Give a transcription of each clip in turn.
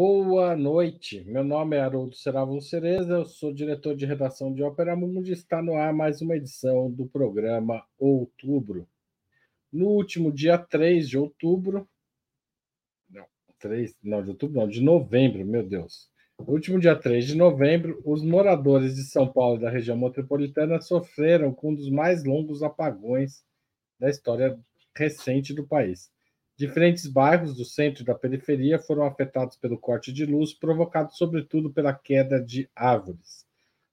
Boa noite. Meu nome é Haroldo Serávulo Cereza, eu sou diretor de redação de Ópera Mundi e está no ar mais uma edição do programa Outubro. No último dia 3 de outubro, não, 3, não, de outubro não, de novembro, meu Deus. No último dia 3 de novembro, os moradores de São Paulo e da região metropolitana sofreram com um dos mais longos apagões da história recente do país. Diferentes bairros do centro e da periferia foram afetados pelo corte de luz, provocado sobretudo pela queda de árvores.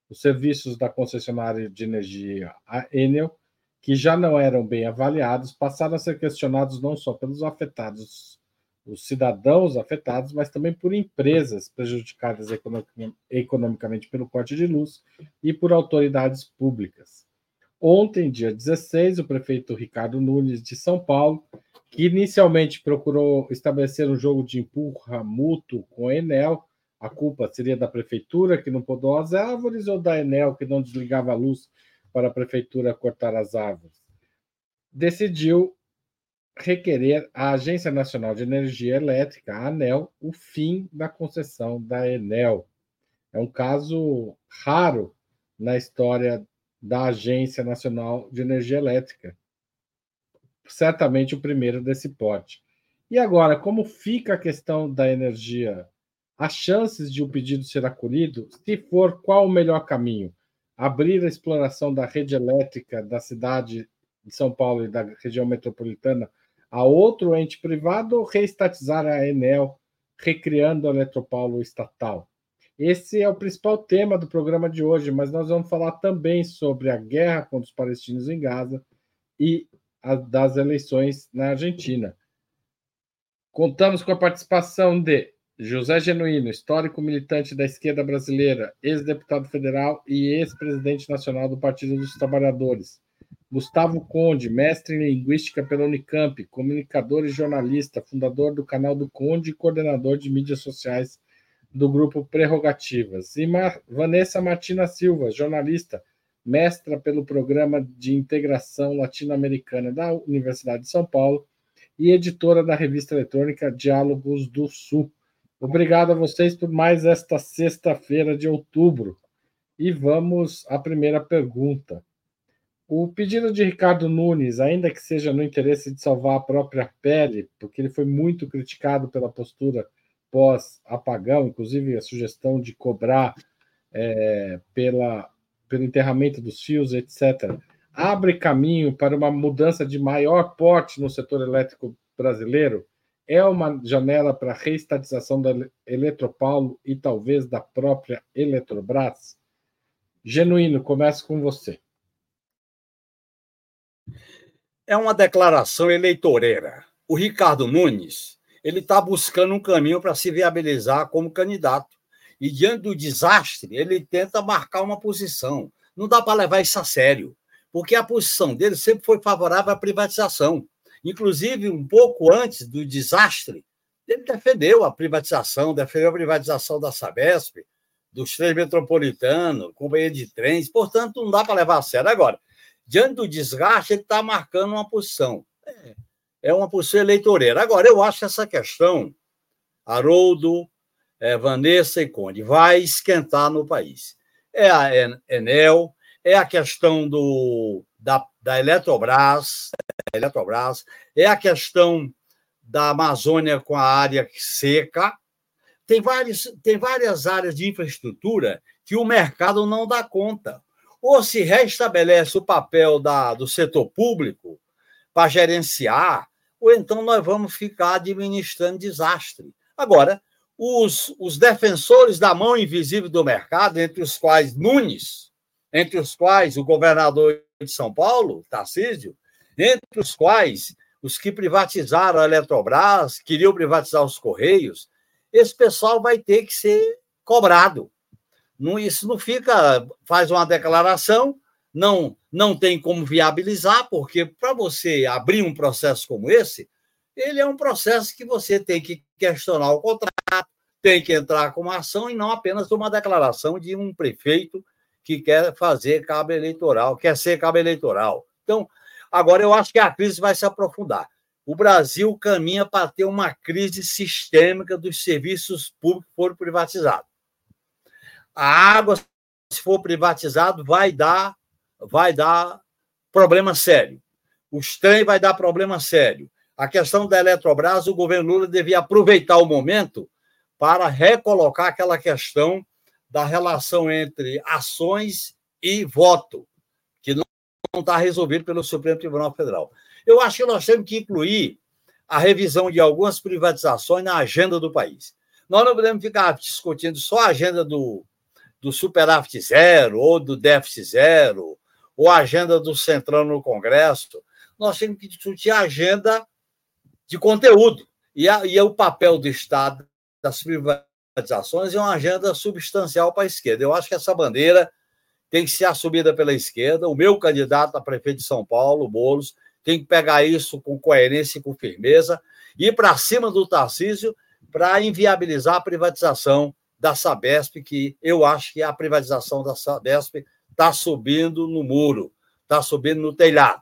Os serviços da concessionária de energia, a Enel, que já não eram bem avaliados, passaram a ser questionados não só pelos afetados, os cidadãos afetados, mas também por empresas prejudicadas economicamente pelo corte de luz e por autoridades públicas. Ontem, dia 16, o prefeito Ricardo Nunes de São Paulo que inicialmente procurou estabelecer um jogo de empurra mútuo com a Enel. A culpa seria da prefeitura, que não podou as árvores, ou da Enel, que não desligava a luz para a prefeitura cortar as árvores. Decidiu requerer à Agência Nacional de Energia Elétrica, a ANEL, o fim da concessão da Enel. É um caso raro na história da Agência Nacional de Energia Elétrica certamente o primeiro desse porte. E agora, como fica a questão da energia? As chances de o um pedido ser acolhido, se for, qual o melhor caminho? Abrir a exploração da rede elétrica da cidade de São Paulo e da região metropolitana a outro ente privado ou reestatizar a Enel, recriando a Eletropaulo estatal? Esse é o principal tema do programa de hoje, mas nós vamos falar também sobre a guerra contra os palestinos em Gaza e das eleições na Argentina. Contamos com a participação de José Genuíno, histórico militante da esquerda brasileira, ex-deputado federal e ex-presidente nacional do Partido dos Trabalhadores. Gustavo Conde, mestre em linguística pela Unicamp, comunicador e jornalista, fundador do canal do Conde e coordenador de mídias sociais do grupo Prerrogativas. E Mar Vanessa Martina Silva, jornalista, mestra pelo Programa de Integração Latino-Americana da Universidade de São Paulo e editora da revista eletrônica Diálogos do Sul. Obrigado a vocês por mais esta sexta-feira de outubro. E vamos à primeira pergunta. O pedido de Ricardo Nunes, ainda que seja no interesse de salvar a própria pele, porque ele foi muito criticado pela postura pós-apagão, inclusive a sugestão de cobrar é, pela pelo enterramento dos fios, etc., abre caminho para uma mudança de maior porte no setor elétrico brasileiro? É uma janela para a reestatização da Eletropaulo e talvez da própria Eletrobras? Genuíno, começo com você. É uma declaração eleitoreira. O Ricardo Nunes ele está buscando um caminho para se viabilizar como candidato. E diante do desastre, ele tenta marcar uma posição. Não dá para levar isso a sério, porque a posição dele sempre foi favorável à privatização. Inclusive, um pouco antes do desastre, ele defendeu a privatização, defendeu a privatização da Sabesp, dos trens metropolitanos, companhia de trens, portanto, não dá para levar a sério. Agora, diante do desgaste, ele está marcando uma posição. É, é uma posição eleitoreira. Agora, eu acho essa questão, Haroldo, é, Vanessa e Conde, vai esquentar no país. É a Enel, é a questão do, da, da Eletrobras, Eletrobras, é a questão da Amazônia com a área seca. Tem, vários, tem várias áreas de infraestrutura que o mercado não dá conta. Ou se restabelece o papel da, do setor público para gerenciar, ou então nós vamos ficar administrando desastre. Agora, os, os defensores da mão invisível do mercado, entre os quais Nunes, entre os quais o governador de São Paulo, Tarcísio, entre os quais os que privatizaram a Eletrobras, queriam privatizar os Correios, esse pessoal vai ter que ser cobrado. Não, isso não fica, faz uma declaração, não, não tem como viabilizar, porque para você abrir um processo como esse, ele é um processo que você tem que questionar o contrato, tem que entrar com uma ação e não apenas uma declaração de um prefeito que quer fazer cabo eleitoral, quer ser cabo eleitoral. Então, agora eu acho que a crise vai se aprofundar. o Brasil caminha para ter uma crise sistêmica dos serviços públicos que foram privatizados. A água, se for privatizado, vai dar, vai dar problema sério. Os trens vai dar problema sério. A questão da Eletrobras, o governo Lula devia aproveitar o momento para recolocar aquela questão da relação entre ações e voto, que não está resolvido pelo Supremo Tribunal Federal. Eu acho que nós temos que incluir a revisão de algumas privatizações na agenda do país. Nós não podemos ficar discutindo só a agenda do, do superávit zero, ou do déficit zero, ou a agenda do Centrão no Congresso. Nós temos que discutir a agenda de conteúdo. E, a, e é o papel do Estado, das privatizações, é uma agenda substancial para a esquerda. Eu acho que essa bandeira tem que ser assumida pela esquerda. O meu candidato a prefeito de São Paulo, Boulos, tem que pegar isso com coerência e com firmeza, ir para cima do Tarcísio para inviabilizar a privatização da Sabesp, que eu acho que a privatização da Sabesp está subindo no muro, está subindo no telhado.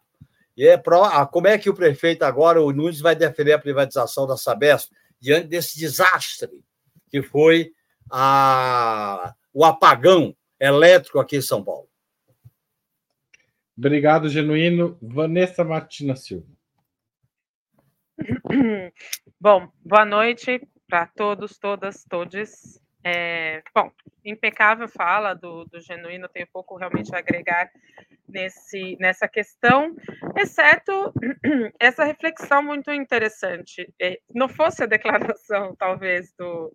E é pro, ah, como é que o prefeito agora, o Nunes, vai defender a privatização da Sabesp diante desse desastre que foi a, o apagão elétrico aqui em São Paulo? Obrigado, Genuíno. Vanessa Martina Silva. Bom, boa noite para todos, todas, todes. É, bom, impecável fala do, do Genuíno, tenho pouco realmente a agregar nesse, nessa questão, exceto essa reflexão muito interessante. É, não fosse a declaração, talvez, do,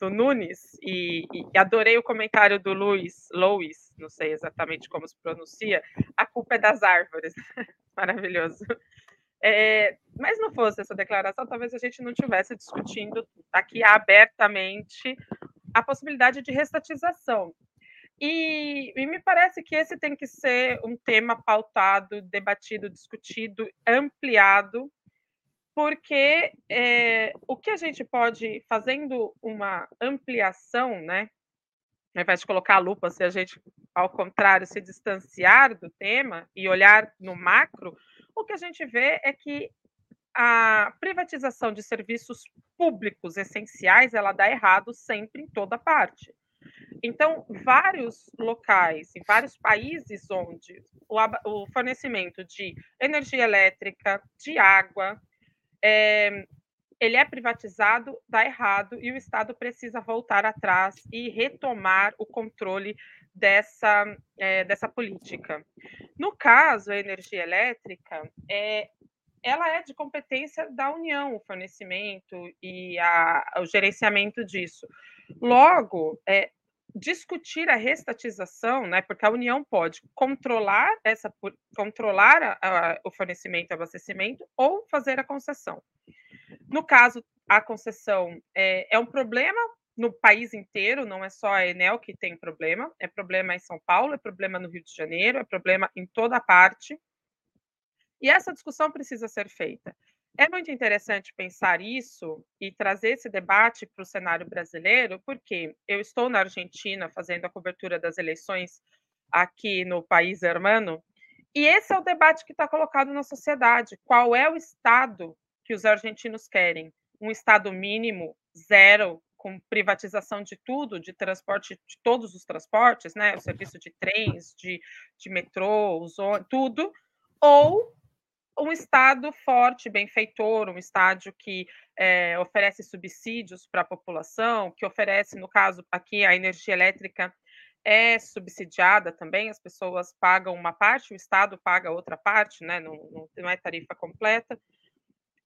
do Nunes, e, e, adorei o comentário do Luiz, Louis, não sei exatamente como se pronuncia, a culpa é das árvores. Maravilhoso. É, mas não fosse essa declaração, talvez a gente não estivesse discutindo aqui abertamente a possibilidade de restatização. E, e, me parece que esse tem que ser um tema pautado, debatido, discutido, ampliado porque é, o que a gente pode, fazendo uma ampliação, né, ao invés de colocar a lupa, se a gente, ao contrário, se distanciar do tema e olhar no macro, o que a gente vê é que a privatização de serviços públicos essenciais, ela dá errado sempre em toda parte. Então, vários locais, em vários países onde o, fornecimento de energia elétrica, de água, é, ele é privatizado, dá errado, e o Estado precisa voltar atrás e retomar o controle dessa, é, dessa política. No caso, a energia elétrica, é, ela é de competência da União, o fornecimento e a, o gerenciamento disso. Logo, é, discutir a restatização, né, porque a União pode controlar essa controlar a, a, o fornecimento e abastecimento ou fazer a concessão. No caso, a concessão é, é, um problema no país inteiro, não é só a Enel que tem problema, é problema em São Paulo, é problema no Rio de Janeiro, é problema em toda parte. E essa discussão precisa ser feita. É muito interessante pensar isso e trazer esse debate para o cenário brasileiro, porque eu estou na Argentina fazendo a cobertura das eleições aqui no país hermano, e esse é o debate que está colocado na sociedade. Qual é o Estado que os argentinos querem? Um Estado mínimo, zero, com privatização de tudo, de transporte, de todos os transportes, né? O serviço de trens, de, de metrô, tudo, ou um Estado forte, benfeitor, um Estado que é, oferece subsídios para a população, que oferece, no caso aqui, a energia elétrica é subsidiada também, as pessoas pagam uma parte, o Estado paga outra parte, né? não, não é tarifa completa.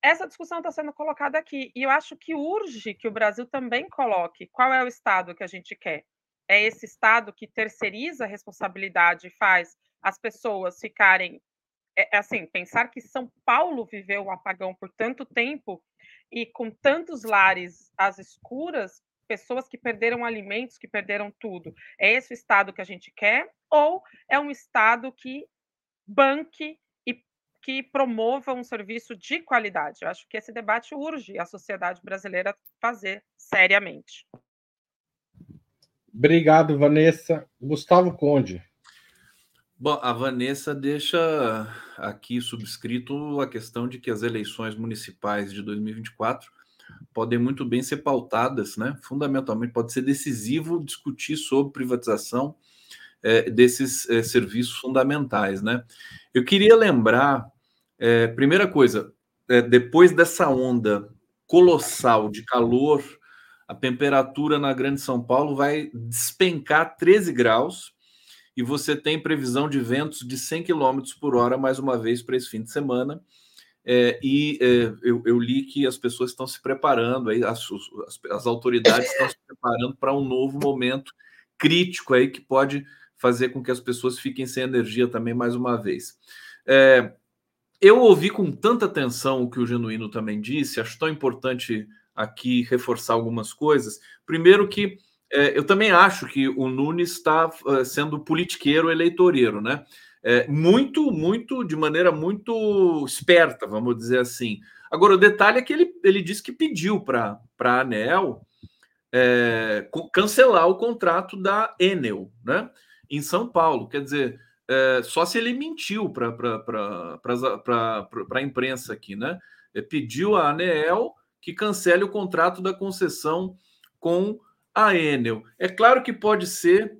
Essa discussão está sendo colocada aqui, e eu acho que urge que o Brasil também coloque qual é o Estado que a gente quer. É esse Estado que terceiriza a responsabilidade e faz as pessoas ficarem é, é, assim, pensar que São Paulo viveu o apagão por tanto tempo e com tantos lares às escuras, pessoas que perderam alimentos, que perderam tudo. É esse o estado que a gente quer ou é um estado que banque e que promova um serviço de qualidade? Eu acho que esse debate urge a sociedade brasileira fazer seriamente. Obrigado, Vanessa. Gustavo Conde. Bom, a Vanessa deixa aqui subscrito a questão de que as eleições municipais de 2024 podem muito bem ser pautadas, né? Fundamentalmente, pode ser decisivo discutir sobre privatização é, desses é, serviços fundamentais, né? Eu queria lembrar, é, primeira coisa, é, depois dessa onda colossal de calor, a temperatura na Grande São Paulo vai despencar 13 graus e você tem previsão de ventos de 100 km por hora, mais uma vez, para esse fim de semana. É, e é, eu, eu, li que as pessoas estão se preparando, aí, as, as, autoridades estão se preparando para um novo momento crítico aí que pode fazer com que as pessoas fiquem sem energia também mais uma vez. É, eu ouvi com tanta atenção o que o Genuíno também disse, acho tão importante aqui reforçar algumas coisas. Primeiro que eu também acho que o Nunes está é, sendo politiqueiro eleitoreiro, né? É, muito, muito, de maneira muito esperta, vamos dizer assim. Agora, o detalhe é que ele, ele disse que pediu para a ANEL é, cancelar o contrato da Enel, né? Em São Paulo. Quer dizer, é, só se ele mentiu para a imprensa aqui, né? É, pediu à ANEL que cancele o contrato da concessão com a Enel. É claro que pode ser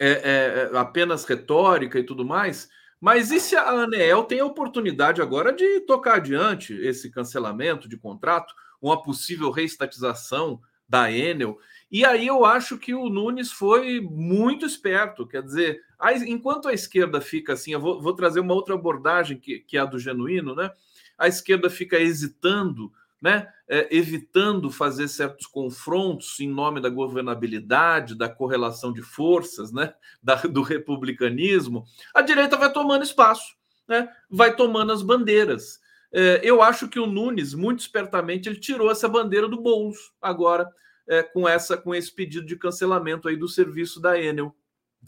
é, é, é, apenas retórica e tudo mais, mas e se a Anel tem a oportunidade agora de tocar adiante esse cancelamento de contrato, uma possível reestatização da Enel? E aí eu acho que o Nunes foi muito esperto, quer dizer, enquanto a esquerda fica assim, eu vou, vou trazer uma outra abordagem que, que é a do genuíno, né? A esquerda fica hesitando né, é, evitando fazer certos confrontos em nome da governabilidade, da correlação de forças, né, da, do republicanismo, a direita vai tomando espaço, né, vai tomando as bandeiras. É, eu acho que o Nunes, muito espertamente, ele tirou essa bandeira do bolso agora, é, com, essa, com esse pedido de cancelamento aí do serviço da Enel.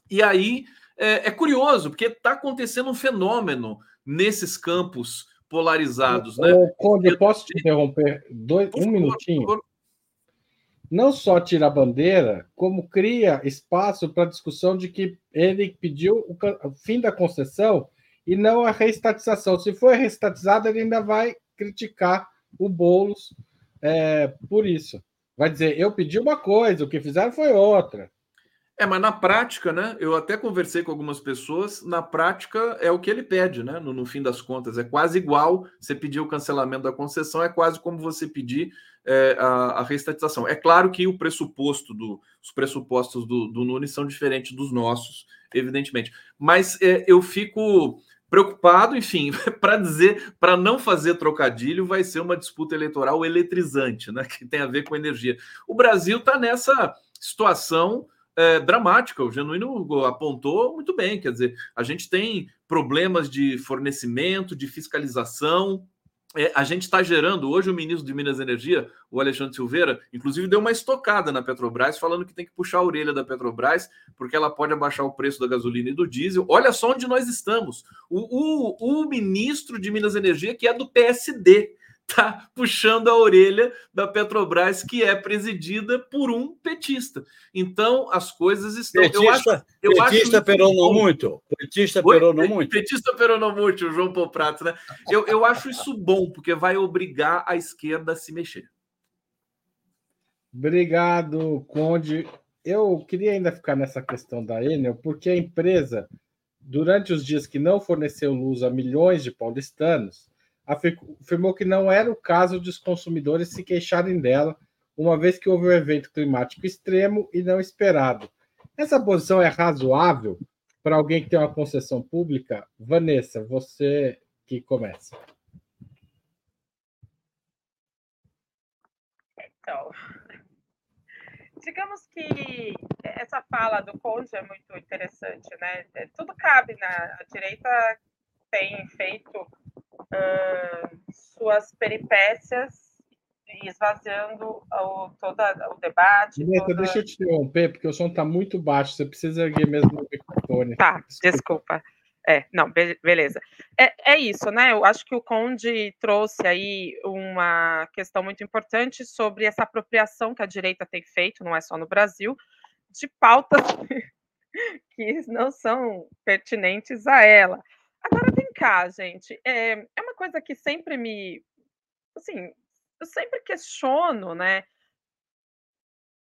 E aí é, é curioso, porque está acontecendo um fenômeno nesses campos polarizados, né? Conde, posso te interromper dois, um minutinho? Não só tira a bandeira, como cria espaço para discussão de que ele pediu o fim da concessão e não a reestatização. Se for reestatizada, ele ainda vai criticar o Boulos é, por isso. Vai dizer, eu pedi uma coisa, o que fizeram foi outra. É, mas na prática, né? Eu até conversei com algumas pessoas. Na prática, é o que ele pede, né? No, no fim das contas, é quase igual. Você pedir o cancelamento da concessão, é quase como você pedir é, a, a reestatização. É claro que o pressuposto do, os pressupostos do, do Nunes são diferentes dos nossos, evidentemente. Mas é, eu fico preocupado, enfim, para dizer, para não fazer trocadilho, vai ser uma disputa eleitoral eletrizante, né? Que tem a ver com energia. O Brasil está nessa situação é, dramática. O Genuíno apontou muito bem. Quer dizer, a gente tem problemas de fornecimento, de fiscalização. É, a gente está gerando. Hoje, o ministro de Minas e Energia, o Alexandre Silveira, inclusive deu uma estocada na Petrobras, falando que tem que puxar a orelha da Petrobras, porque ela pode abaixar o preço da gasolina e do diesel. Olha só onde nós estamos. O, o, o ministro de Minas e Energia, que é do PSD está puxando a orelha da Petrobras, que é presidida por um petista. Então, as coisas estão. Petista, eu acho, eu petista acho peronou muito. Petista peronou muito. Petista peronou muito, o João Paulo Prato, né? Eu, eu acho isso bom, porque vai obrigar a esquerda a se mexer. Obrigado, Conde. Eu queria ainda ficar nessa questão da Enel, porque a empresa, durante os dias que não forneceu luz a milhões de paulistanos, afirmou que não era o caso de os consumidores se queixarem dela, uma vez que houve um evento climático extremo e não esperado. Essa posição é razoável para alguém que tem uma concessão pública? Vanessa, você que começa. Então, digamos que essa fala do Conde é muito interessante, né? Tudo cabe na né? direita tem feito uh, suas peripécias esvaziando o, todo o debate. Neta, toda... deixa eu te interromper, porque o som está muito baixo, você precisa erguer mesmo o microfone. Tá, desculpa. É, não, be beleza. É, é isso, né? Eu acho que o Conde trouxe aí uma questão muito importante sobre essa apropriação que a direita tem feito, não é só no Brasil, de pautas que não são pertinentes a ela. Agora, tem cá, gente. É, é uma coisa que sempre me. Assim, eu sempre questiono, né?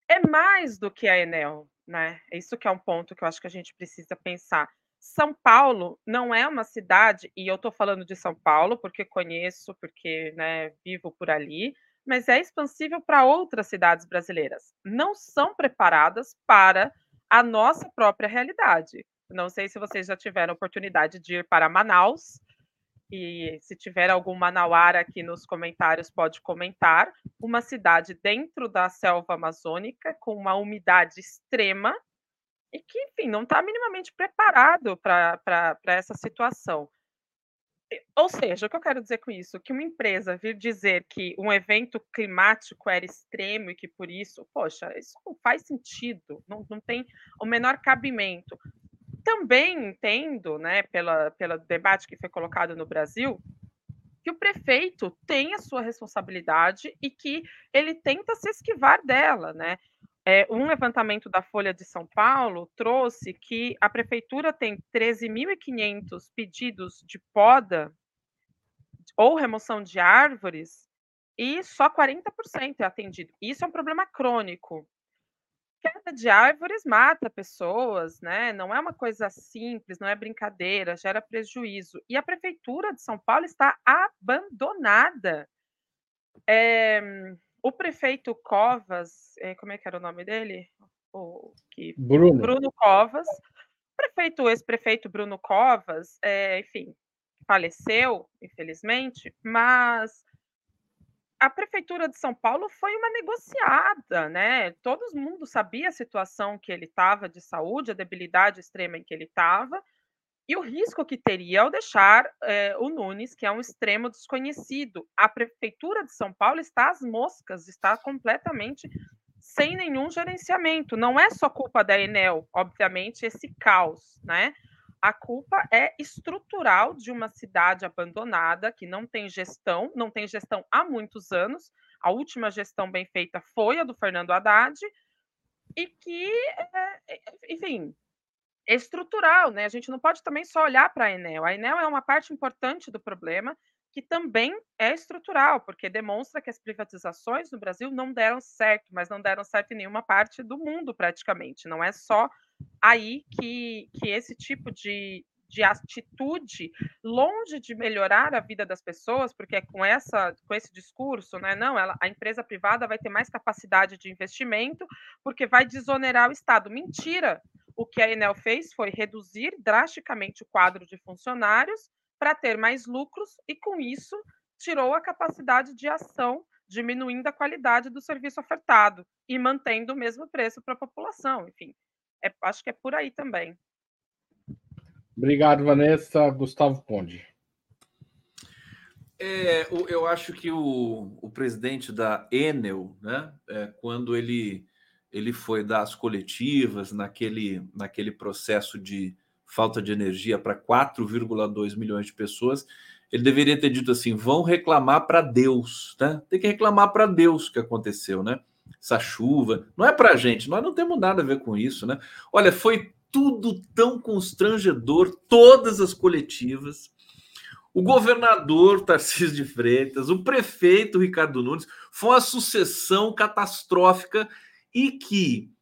É mais do que a Enel, né? É isso que é um ponto que eu acho que a gente precisa pensar. São Paulo não é uma cidade, e eu estou falando de São Paulo porque conheço, porque né, vivo por ali, mas é expansível para outras cidades brasileiras. Não são preparadas para a nossa própria realidade. Não sei se vocês já tiveram oportunidade de ir para Manaus, e se tiver algum manauara aqui nos comentários, pode comentar. Uma cidade dentro da selva amazônica, com uma umidade extrema, e que, enfim, não está minimamente preparado para essa situação. Ou seja, o que eu quero dizer com isso? Que uma empresa vir dizer que um evento climático era extremo e que por isso, poxa, isso não faz sentido, não, não tem o menor cabimento. Também entendo, né, pela, pelo debate que foi colocado no Brasil, que o prefeito tem a sua responsabilidade e que ele tenta se esquivar dela, né? É, um levantamento da Folha de São Paulo trouxe que a prefeitura tem 13.500 pedidos de poda ou remoção de árvores e só 40% é atendido. Isso é um problema crônico. Queda de árvores mata pessoas, né? Não é uma coisa simples, não é brincadeira, gera prejuízo. E a prefeitura de São Paulo está abandonada. É, o prefeito Covas, eh, como é que era o nome dele? O, que, Bruno. Bruno Covas. O prefeito, ex-prefeito Bruno Covas, é, enfim, faleceu, infelizmente, mas a prefeitura de São Paulo foi uma negociada, né? Todo mundo sabia a situação que ele estava de saúde, a debilidade extrema em que ele estava, e o risco que teria ao deixar é, o Nunes, que é um extremo desconhecido. A Prefeitura de São Paulo está às moscas, está completamente sem nenhum gerenciamento. Não é só culpa da Enel, obviamente, esse caos, né? A culpa é estrutural de uma cidade abandonada que não tem gestão, não tem gestão há muitos anos. A última gestão bem feita foi a do Fernando Haddad, e que, é, enfim, estrutural, né? A gente não pode também só olhar para a Enel. A Enel é uma parte importante do problema que também é estrutural, porque demonstra que as privatizações no Brasil não deram certo, mas não deram certo em nenhuma parte do mundo praticamente. Não é só aí que, que esse tipo de, de atitude, longe de melhorar a vida das pessoas, porque é com, essa, com esse discurso, né? Não, ela, a empresa privada vai ter mais capacidade de investimento, porque vai desonerar o Estado. Mentira! O que a Enel fez foi reduzir drasticamente o quadro de funcionários para ter mais lucros e, com isso, tirou a capacidade de ação, diminuindo a qualidade do serviço ofertado e mantendo o mesmo preço para a população. Enfim, é, acho que é por aí também. Obrigado, Vanessa. Gustavo Conde. É, eu acho que o, o presidente da Enel, né, é, quando ele ele foi dar as coletivas naquele, naquele processo de falta de energia para 4,2 milhões de pessoas, ele deveria ter dito assim: vão reclamar para Deus, né? Tem que reclamar para Deus o que aconteceu, né? Essa chuva, não é para gente, nós não temos nada a ver com isso, né? Olha, foi tudo tão constrangedor, todas as coletivas. O governador Tarcísio de Freitas, o prefeito Ricardo Nunes, foi uma sucessão catastrófica e que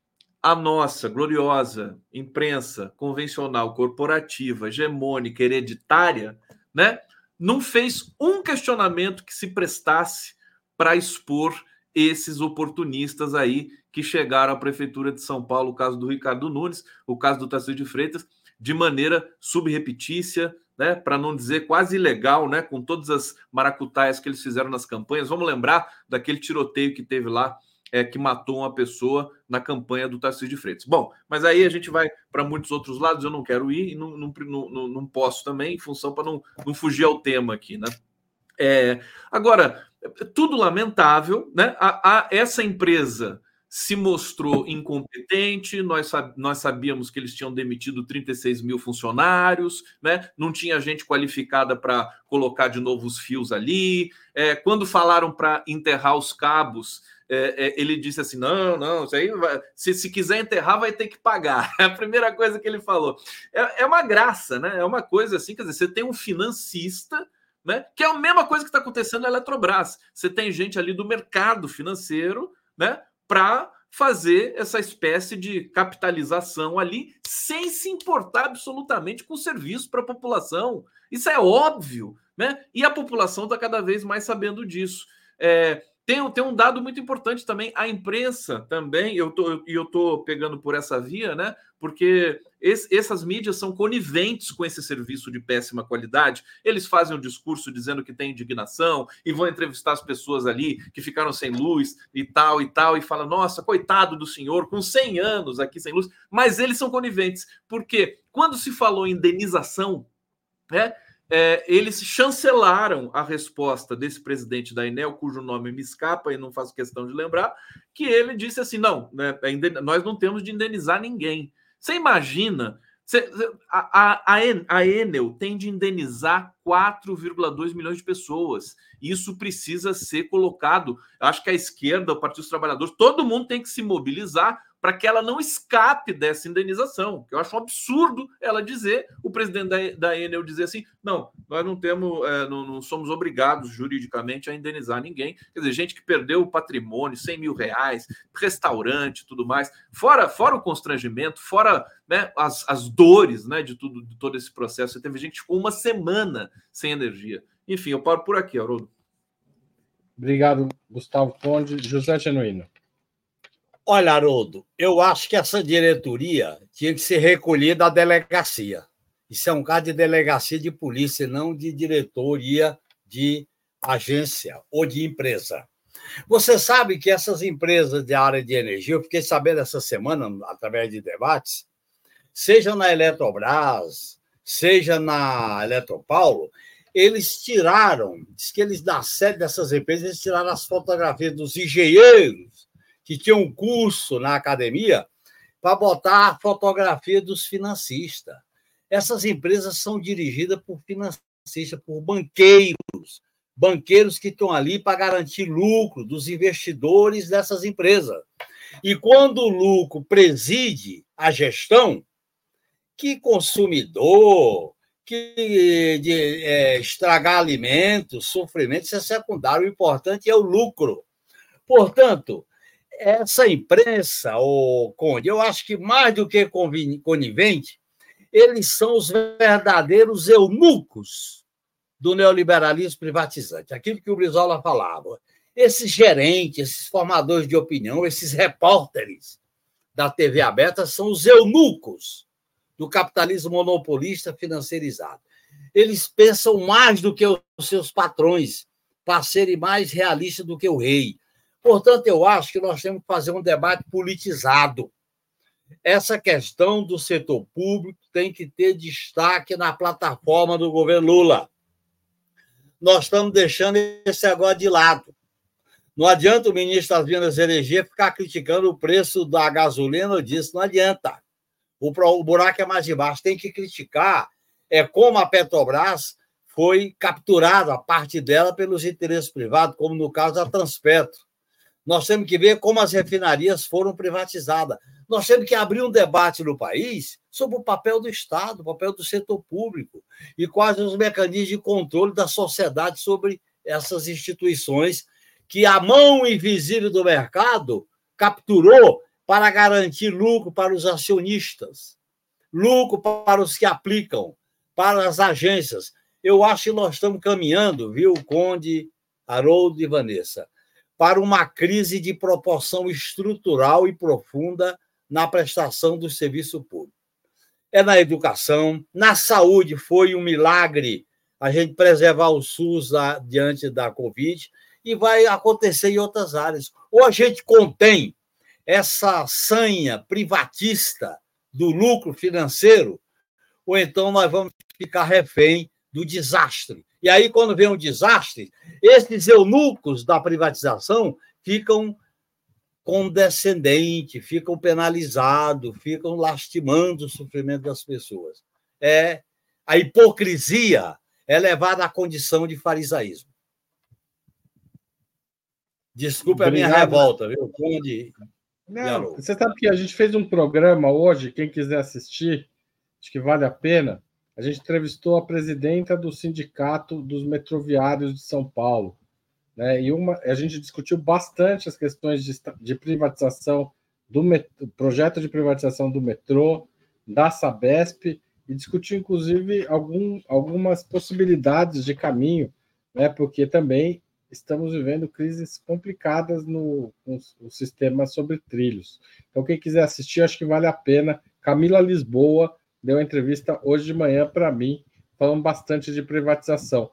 a nossa gloriosa imprensa convencional, corporativa, hegemônica, hereditária, né, não fez um questionamento que se prestasse para expor esses oportunistas aí que chegaram à prefeitura de São Paulo, o caso do Ricardo Nunes, o caso do Tarcísio de Freitas, de maneira subrepetícia, né, para não dizer quase ilegal, né, com todas as maracutaias que eles fizeram nas campanhas. Vamos lembrar daquele tiroteio que teve lá é, que matou uma pessoa na campanha do Tarcísio de Freitas. Bom, mas aí a gente vai para muitos outros lados, eu não quero ir e não, não, não, não posso também, em função para não, não fugir ao tema aqui, né? É, agora, tudo lamentável, né? A, a, essa empresa se mostrou incompetente, nós, nós sabíamos que eles tinham demitido 36 mil funcionários, né? não tinha gente qualificada para colocar de novo os fios ali. É, quando falaram para enterrar os cabos, é, é, ele disse assim: não, não, isso aí vai, se, se quiser enterrar, vai ter que pagar. É a primeira coisa que ele falou. É, é uma graça, né? É uma coisa assim, quer dizer, você tem um financista. Né? Que é a mesma coisa que está acontecendo na Eletrobras. Você tem gente ali do mercado financeiro, né? para fazer essa espécie de capitalização ali, sem se importar absolutamente com o serviço para a população. Isso é óbvio, né? E a população está cada vez mais sabendo disso. É, tem, tem um dado muito importante também, a imprensa também, eu tô, eu tô pegando por essa via, né? Porque esse, essas mídias são coniventes com esse serviço de péssima qualidade. Eles fazem um discurso dizendo que tem indignação e vão entrevistar as pessoas ali que ficaram sem luz e tal e tal, e falam: nossa, coitado do senhor, com 100 anos aqui sem luz. Mas eles são coniventes, porque quando se falou em indenização, né? é, eles chancelaram a resposta desse presidente da Enel, cujo nome me escapa e não faço questão de lembrar, que ele disse assim: não, né, nós não temos de indenizar ninguém. Você imagina? A, a, a Enel tem de indenizar 4,2 milhões de pessoas. Isso precisa ser colocado. Acho que a esquerda, o Partido dos Trabalhadores, todo mundo tem que se mobilizar para que ela não escape dessa indenização. Eu acho um absurdo ela dizer, o presidente da, da Enel dizer assim: não, nós não temos, é, não, não, somos obrigados juridicamente a indenizar ninguém. Quer dizer, gente que perdeu o patrimônio, 100 mil reais, restaurante, tudo mais, fora, fora o constrangimento, fora né, as, as dores né, de, tudo, de todo esse processo. Teve gente que ficou uma semana sem energia. Enfim, eu paro por aqui, Haroldo. Obrigado, Gustavo Conde. José Genuíno. Olha, Haroldo, eu acho que essa diretoria tinha que ser recolhida à delegacia. Isso é um caso de delegacia de polícia, não de diretoria de agência ou de empresa. Você sabe que essas empresas de área de energia, eu fiquei sabendo essa semana, através de debates, seja na Eletrobras, seja na Eletropaulo, eles tiraram, diz que eles, da sede dessas empresas, eles tiraram as fotografias dos engenheiros, que tinha um curso na academia para botar fotografia dos financistas. Essas empresas são dirigidas por financistas, por banqueiros, banqueiros que estão ali para garantir lucro dos investidores dessas empresas. E quando o lucro preside a gestão, que consumidor, que de, é, estragar alimentos, sofrimento, isso é secundário. O importante é o lucro. Portanto, essa imprensa, o Conde, eu acho que mais do que conivente, eles são os verdadeiros eunucos do neoliberalismo privatizante, aquilo que o Brizola falava. Esses gerentes, esses formadores de opinião, esses repórteres da TV aberta são os eunucos do capitalismo monopolista financeirizado. Eles pensam mais do que os seus patrões, para serem mais realistas do que o rei. Portanto, eu acho que nós temos que fazer um debate politizado. Essa questão do setor público tem que ter destaque na plataforma do governo Lula. Nós estamos deixando esse agora de lado. Não adianta o ministro das Minas e Energia ficar criticando o preço da gasolina ou disso, não adianta. O, buraco é mais embaixo. Tem que criticar é como a Petrobras foi capturada, a parte dela, pelos interesses privados, como no caso da Transpetro. Nós temos que ver como as refinarias foram privatizadas. Nós temos que abrir um debate no país sobre o papel do Estado, o papel do setor público e quais os mecanismos de controle da sociedade sobre essas instituições que a mão invisível do mercado capturou para garantir lucro para os acionistas, lucro para os que aplicam, para as agências. Eu acho que nós estamos caminhando, viu, Conde, Haroldo e Vanessa, para uma crise de proporção estrutural e profunda na prestação do serviço público. É na educação, na saúde, foi um milagre a gente preservar o SUS diante da Covid e vai acontecer em outras áreas. Ou a gente contém essa sanha privatista do lucro financeiro, ou então nós vamos ficar refém do desastre. E aí, quando vem um desastre, esses eunucos da privatização ficam condescendente, ficam penalizados, ficam lastimando o sofrimento das pessoas. É a hipocrisia é levada à condição de farisaísmo. Desculpe a minha revolta, viu, Conde? Não, você sabe que a gente fez um programa hoje, quem quiser assistir, acho que vale a pena. A gente entrevistou a presidenta do Sindicato dos Metroviários de São Paulo. Né? E uma, a gente discutiu bastante as questões de, de privatização do projeto de privatização do metrô, da Sabesp, e discutiu, inclusive, algum, algumas possibilidades de caminho, né? porque também estamos vivendo crises complicadas no, no, sistema sobre trilhos. Então, quem quiser assistir, acho que vale a pena. Camila Lisboa deu entrevista hoje de manhã para mim, falando bastante de privatização.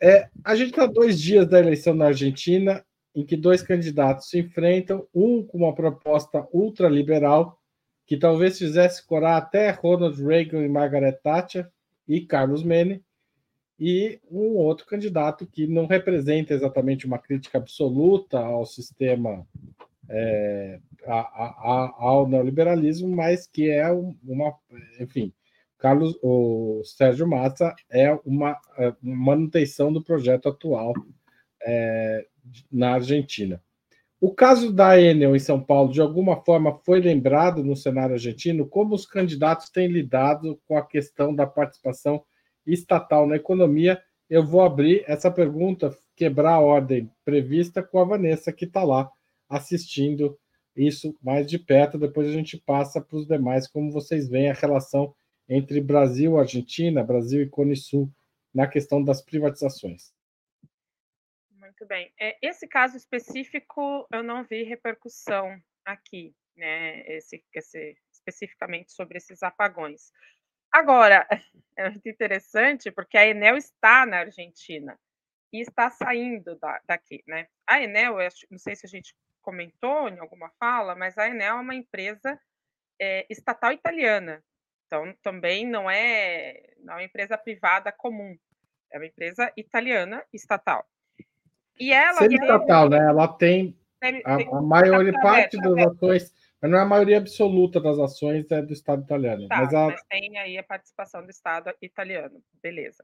É, a gente está dois dias da eleição na Argentina, em que dois candidatos se enfrentam, um com uma proposta ultraliberal, que talvez fizesse corar até Ronald Reagan e Margaret Thatcher e Carlos Menem, e um outro candidato que não representa exatamente uma crítica absoluta ao sistema, é, a, a, ao neoliberalismo, mas que é uma, enfim, Carlos, o Sérgio Massa é uma, é, uma manutenção do projeto atual é, na Argentina. O caso da Enel em São Paulo, de alguma forma, foi lembrado no cenário argentino? Como os candidatos têm lidado com a questão da participação estatal na economia? Eu vou abrir essa pergunta, quebrar a ordem prevista com a Vanessa, que está lá assistindo isso mais de perto. Depois a gente passa para os demais, como vocês veem a relação entre Brasil, Argentina, Brasil e Cone Sul na questão das privatizações. Muito bem. É, esse caso específico eu não vi repercussão aqui, né? Esse, esse, especificamente sobre esses apagões. Agora, é muito interessante porque a Enel está na Argentina e está saindo da, daqui, né? A Enel, não sei se a gente comentou em alguma fala, mas a Enel é uma empresa é, estatal italiana então, também não é, não é uma empresa privada comum, é uma empresa italiana estatal. E ela estatal, né? Ela tem a, a maior parte das ações, mas não é a maioria absoluta das ações é do Estado italiano. Tá, mas, a... mas, tem aí a participação do Estado italiano, beleza.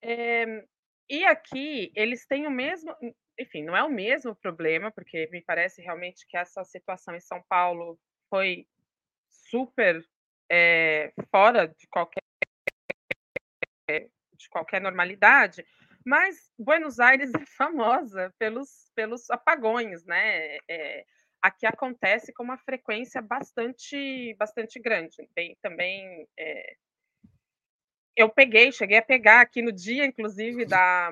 É, e aqui eles têm o mesmo, enfim, não é o mesmo problema, porque me parece realmente que essa situação em São Paulo foi super é, fora de qualquer, de qualquer normalidade, mas Buenos Aires é famosa pelos, pelos apagões, né? É, aqui acontece com uma frequência bastante, bastante grande. Tem também. É, eu peguei, cheguei a pegar aqui no dia, inclusive, da,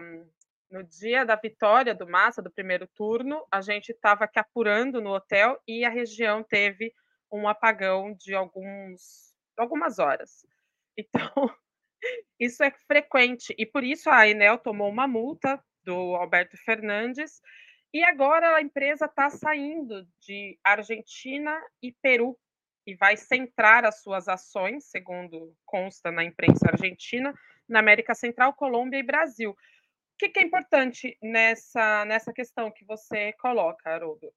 no dia da vitória do Massa, do primeiro turno, a gente estava aqui apurando no hotel e a região teve um apagão de alguns algumas horas. Então, isso é frequente. E por isso a Enel tomou uma multa do Alberto Fernandes. E agora a empresa está saindo de Argentina e Peru e vai centrar as suas ações, segundo consta na imprensa argentina, na América Central, Colômbia e Brasil. Que, que é importante nessa, nessa questão que você coloca, Haroldo?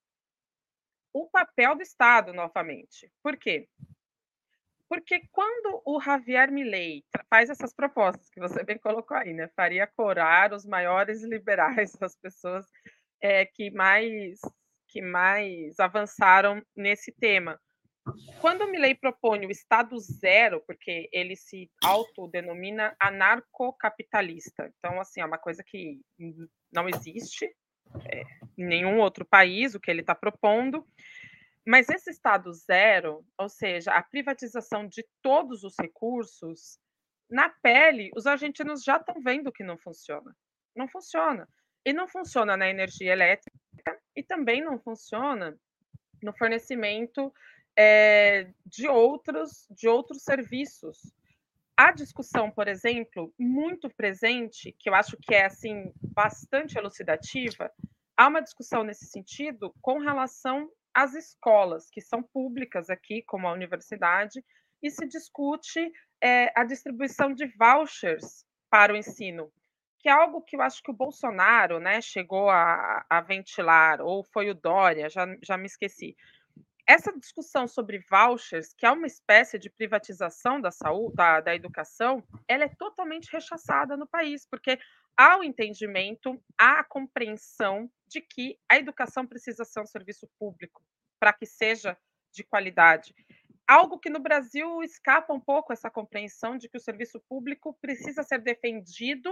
O papel do Estado, novamente. Por quê? Porque quando o Javier Milei faz essas propostas que você bem colocou aí, né, faria corar os maiores liberais, as pessoas é, que mais que mais avançaram nesse tema. Quando Milley propõe o Estado zero, porque ele se autodenomina anarcocapitalista, então assim é uma coisa que não existe é, em nenhum outro país o que ele está propondo. Mas esse Estado zero, ou seja, a privatização de todos os recursos, na pele, os argentinos já estão vendo que não funciona. Não funciona. E não funciona na energia elétrica e também não funciona no fornecimento é, de, outros, de outros serviços. A discussão, por exemplo, muito presente, que eu acho que é assim bastante elucidativa, há uma discussão nesse sentido com relação as escolas, que são públicas aqui, como a universidade, e se discute é, a distribuição de vouchers para o ensino, que é algo que eu acho que o Bolsonaro né, chegou a, a ventilar, ou foi o Dória, já, já me esqueci. Essa discussão sobre vouchers, que é uma espécie de privatização da saúde, da, da educação, ela é totalmente rechaçada no país, porque há o entendimento, há a compreensão de que a educação precisa ser um serviço público para que seja de qualidade. Algo que no Brasil escapa um pouco essa compreensão de que o serviço público precisa ser defendido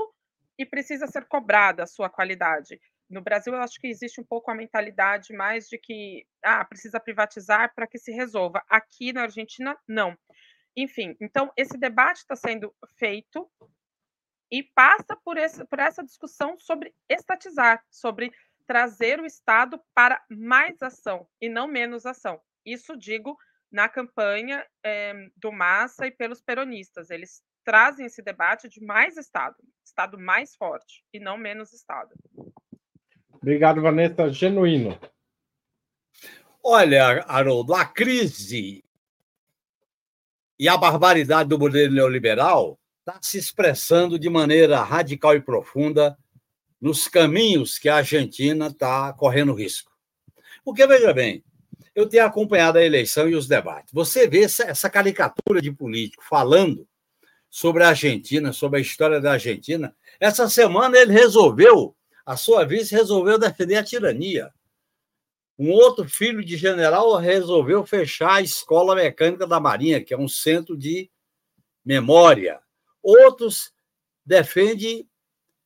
e precisa ser cobrada a sua qualidade. No Brasil, eu acho que existe um pouco a mentalidade mais de que ah, precisa privatizar para que se resolva. Aqui na Argentina, não. Enfim, então esse debate está sendo feito e passa por, esse, por essa discussão sobre estatizar, sobre trazer o Estado para mais ação e não menos ação. Isso digo na campanha é, do Massa e pelos peronistas. Eles trazem esse debate de mais Estado, Estado mais forte e não menos Estado. Obrigado, Vanessa. Genuíno. Olha, Haroldo, a crise e a barbaridade do modelo neoliberal está se expressando de maneira radical e profunda nos caminhos que a Argentina está correndo risco. Porque, veja bem, eu tenho acompanhado a eleição e os debates. Você vê essa, caricatura de político falando sobre a Argentina, sobre a história da Argentina. Essa semana ele resolveu, a sua vice resolveu defender a tirania. Um outro filho de general resolveu fechar a Escola Mecânica da Marinha, que é um centro de memória outros defendem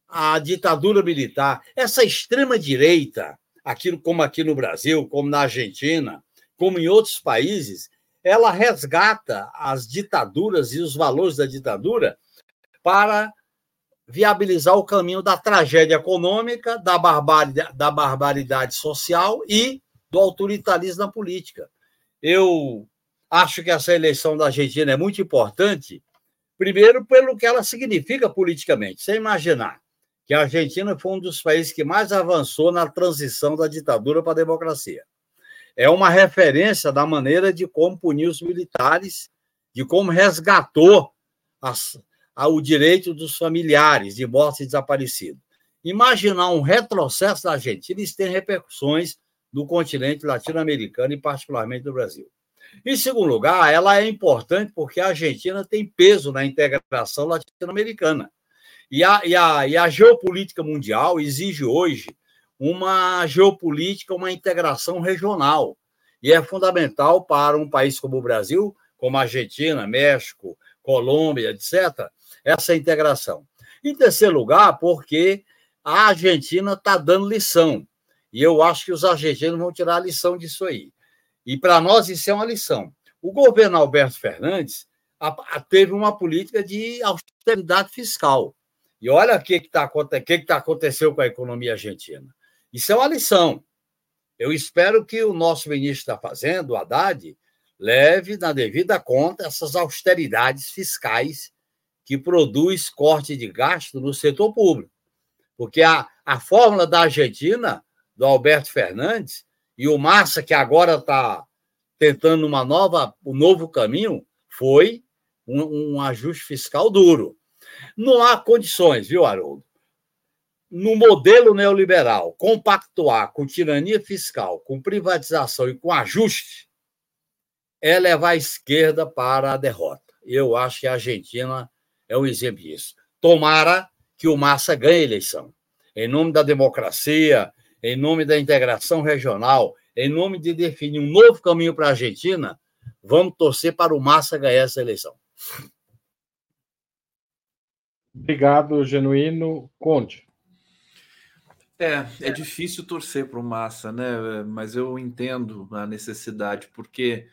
a ditadura militar. Essa extrema-direita, aquilo como aqui no Brasil, como na Argentina, como em outros países, ela resgata as ditaduras e os valores da ditadura para viabilizar o caminho da tragédia econômica, da barbaridade, da barbaridade social e do autoritarismo na política. Eu acho que essa eleição da Argentina é muito importante Primeiro, pelo que ela significa politicamente. Você imaginar que a Argentina foi um dos países que mais avançou na transição da ditadura para a democracia. É uma referência da maneira de como puniu os militares, de como resgatou as, o direito dos familiares de mortos e desaparecidos. Imaginar um retrocesso da Argentina, isso tem repercussões no continente latino-americano e particularmente no Brasil. Em segundo lugar, ela é importante porque a Argentina tem peso na integração latino-americana. E a, e, a, e a geopolítica mundial exige hoje uma geopolítica, uma integração regional. E é fundamental para um país como o Brasil, como a Argentina, México, Colômbia, etc., essa integração. Em terceiro lugar, porque a Argentina está dando lição. E eu acho que os argentinos vão tirar a lição disso aí. E para nós isso é uma lição. O governo Alberto Fernandes teve uma política de austeridade fiscal. E olha o que está que que tá aconteceu com a economia argentina. Isso é uma lição. Eu espero que o nosso ministro da Fazenda, o Haddad, leve na devida conta essas austeridades fiscais que produz corte de gasto no setor público. Porque a, a fórmula da Argentina, do Alberto Fernandes, e o Massa, que agora está tentando uma nova, um novo caminho, foi um, um, ajuste fiscal duro. Não há condições, viu, Haroldo? No modelo neoliberal, compactuar com tirania fiscal, com privatização e com ajuste, é levar a esquerda para a derrota. Eu acho que a Argentina é um exemplo disso. Tomara que o Massa ganhe a eleição. Em nome da democracia, em nome da integração regional, em nome de definir um novo caminho para a Argentina, vamos torcer para o Massa ganhar essa eleição. Obrigado, Genuíno. Conte. É, é difícil torcer para o Massa, né? Mas eu entendo a necessidade, porque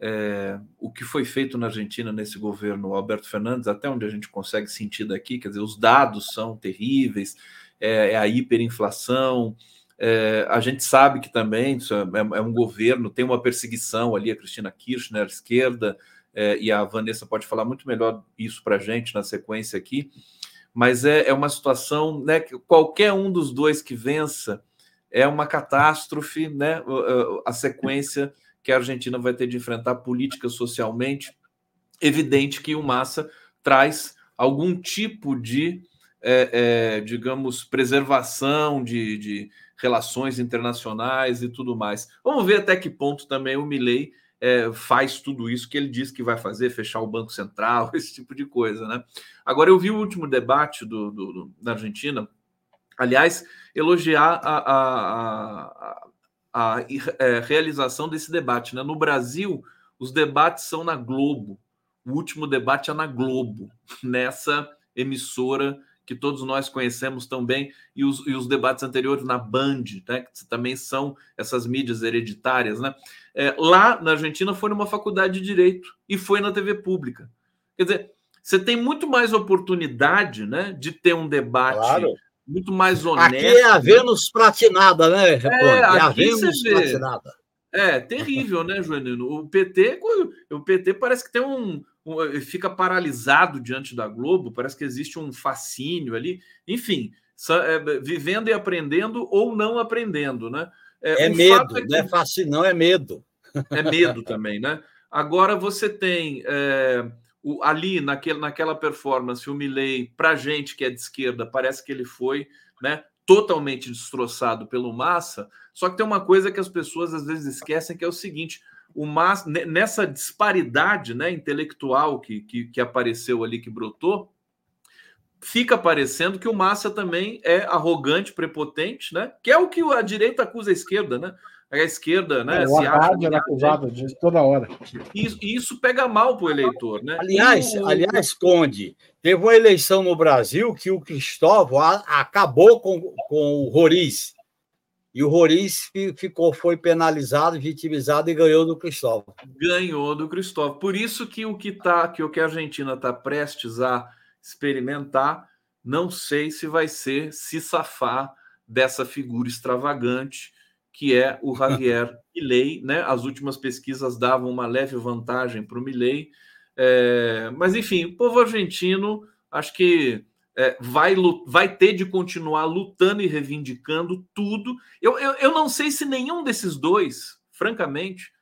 é, o que foi feito na Argentina nesse governo Alberto Fernandes, até onde a gente consegue sentir daqui, quer dizer, os dados são terríveis, é, é a hiperinflação, é, a gente sabe que também é, é, um governo, tem uma perseguição ali, a Cristina Kirchner, esquerda, é, e a Vanessa pode falar muito melhor isso para a gente na sequência aqui, mas é, é uma situação né, que qualquer um dos dois que vença é uma catástrofe, né, a sequência que a Argentina vai ter de enfrentar política socialmente. Evidente que o Massa traz algum tipo de é, é, digamos, preservação de, de, relações internacionais e tudo mais. Vamos ver até que ponto também o Milley é, faz tudo isso que ele diz que vai fazer, fechar o Banco Central, esse tipo de coisa, né? Agora, eu vi o último debate do, do, do da Argentina, aliás, elogiar a, a, a, a é, realização desse debate. Né? No Brasil, os debates são na Globo. O último debate é na Globo, nessa emissora que todos nós conhecemos também, e os, e os debates anteriores na Band, né, que também são essas mídias hereditárias. Né? É, lá na Argentina foi numa faculdade de Direito e foi na TV pública. Quer dizer, você tem muito mais oportunidade né, de ter um debate claro. Muito mais honesto. Aqui é a Vênus platinada, né, É, é a Vênus platinada. É terrível, né, Joanino? O PT, o PT parece que tem um, um, fica paralisado diante da Globo, parece que existe um fascínio ali. Enfim, é, vivendo e aprendendo ou não aprendendo, né? É, é medo, é que... não é fascínio, não é medo. É medo também, né? Agora você tem é, o, ali naquele, naquela performance, o Milley, para gente que é de esquerda, parece que ele foi, né? totalmente destroçado pelo Massa. Só que tem uma coisa que as pessoas às vezes esquecem, que é o seguinte: o Massa, nessa disparidade né, intelectual que, que, que apareceu ali, que brotou, fica parecendo que o Massa também é arrogante, prepotente, né? Que é o que a direita acusa a esquerda, né? A esquerda, né? É, o Haddad era acusado disso toda hora. Isso, isso pega mal para o eleitor, né? Aliás, o... aliás, Conde, teve uma eleição no Brasil que o Cristóvão acabou com, com o Roriz. E o Roriz ficou, foi penalizado, vitimizado e ganhou do Cristóvão. Ganhou do Cristóvão. Por isso que o que tá, que o que a Argentina está prestes a experimentar, não sei se vai ser se safar dessa figura extravagante que é o Javier Milei, né? As últimas pesquisas davam uma leve vantagem para o Milei, é, mas enfim, o povo argentino acho que é, vai, vai ter de continuar lutando e reivindicando tudo. Eu, eu, eu não sei se nenhum desses dois, francamente,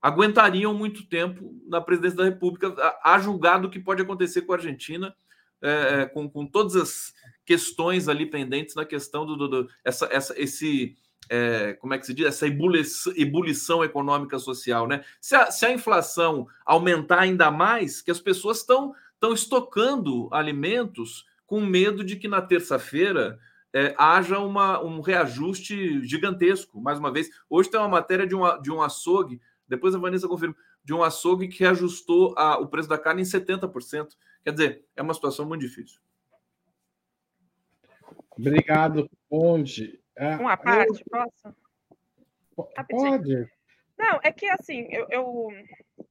aguentariam muito tempo na presidência da República, a, a julgar do que pode acontecer com a Argentina, é, com, com todas as questões ali pendentes na questão do, do, do essa, essa, esse é, como é que se diz, essa ebulição, ebulição econômica social, né? Se a, se a, inflação aumentar ainda mais, que as pessoas estão estão estocando alimentos com medo de que na terça-feira é, haja uma, um reajuste gigantesco. Mais uma vez, hoje tem uma matéria de, uma, de um açougue, depois a Vanessa confirma, de um açougue que reajustou a, o preço da carne em 70%. Quer dizer, é uma situação muito difícil. Obrigado, Conde. É, Uma parte, eu... posso? Pode. Não, é que assim, eu, eu,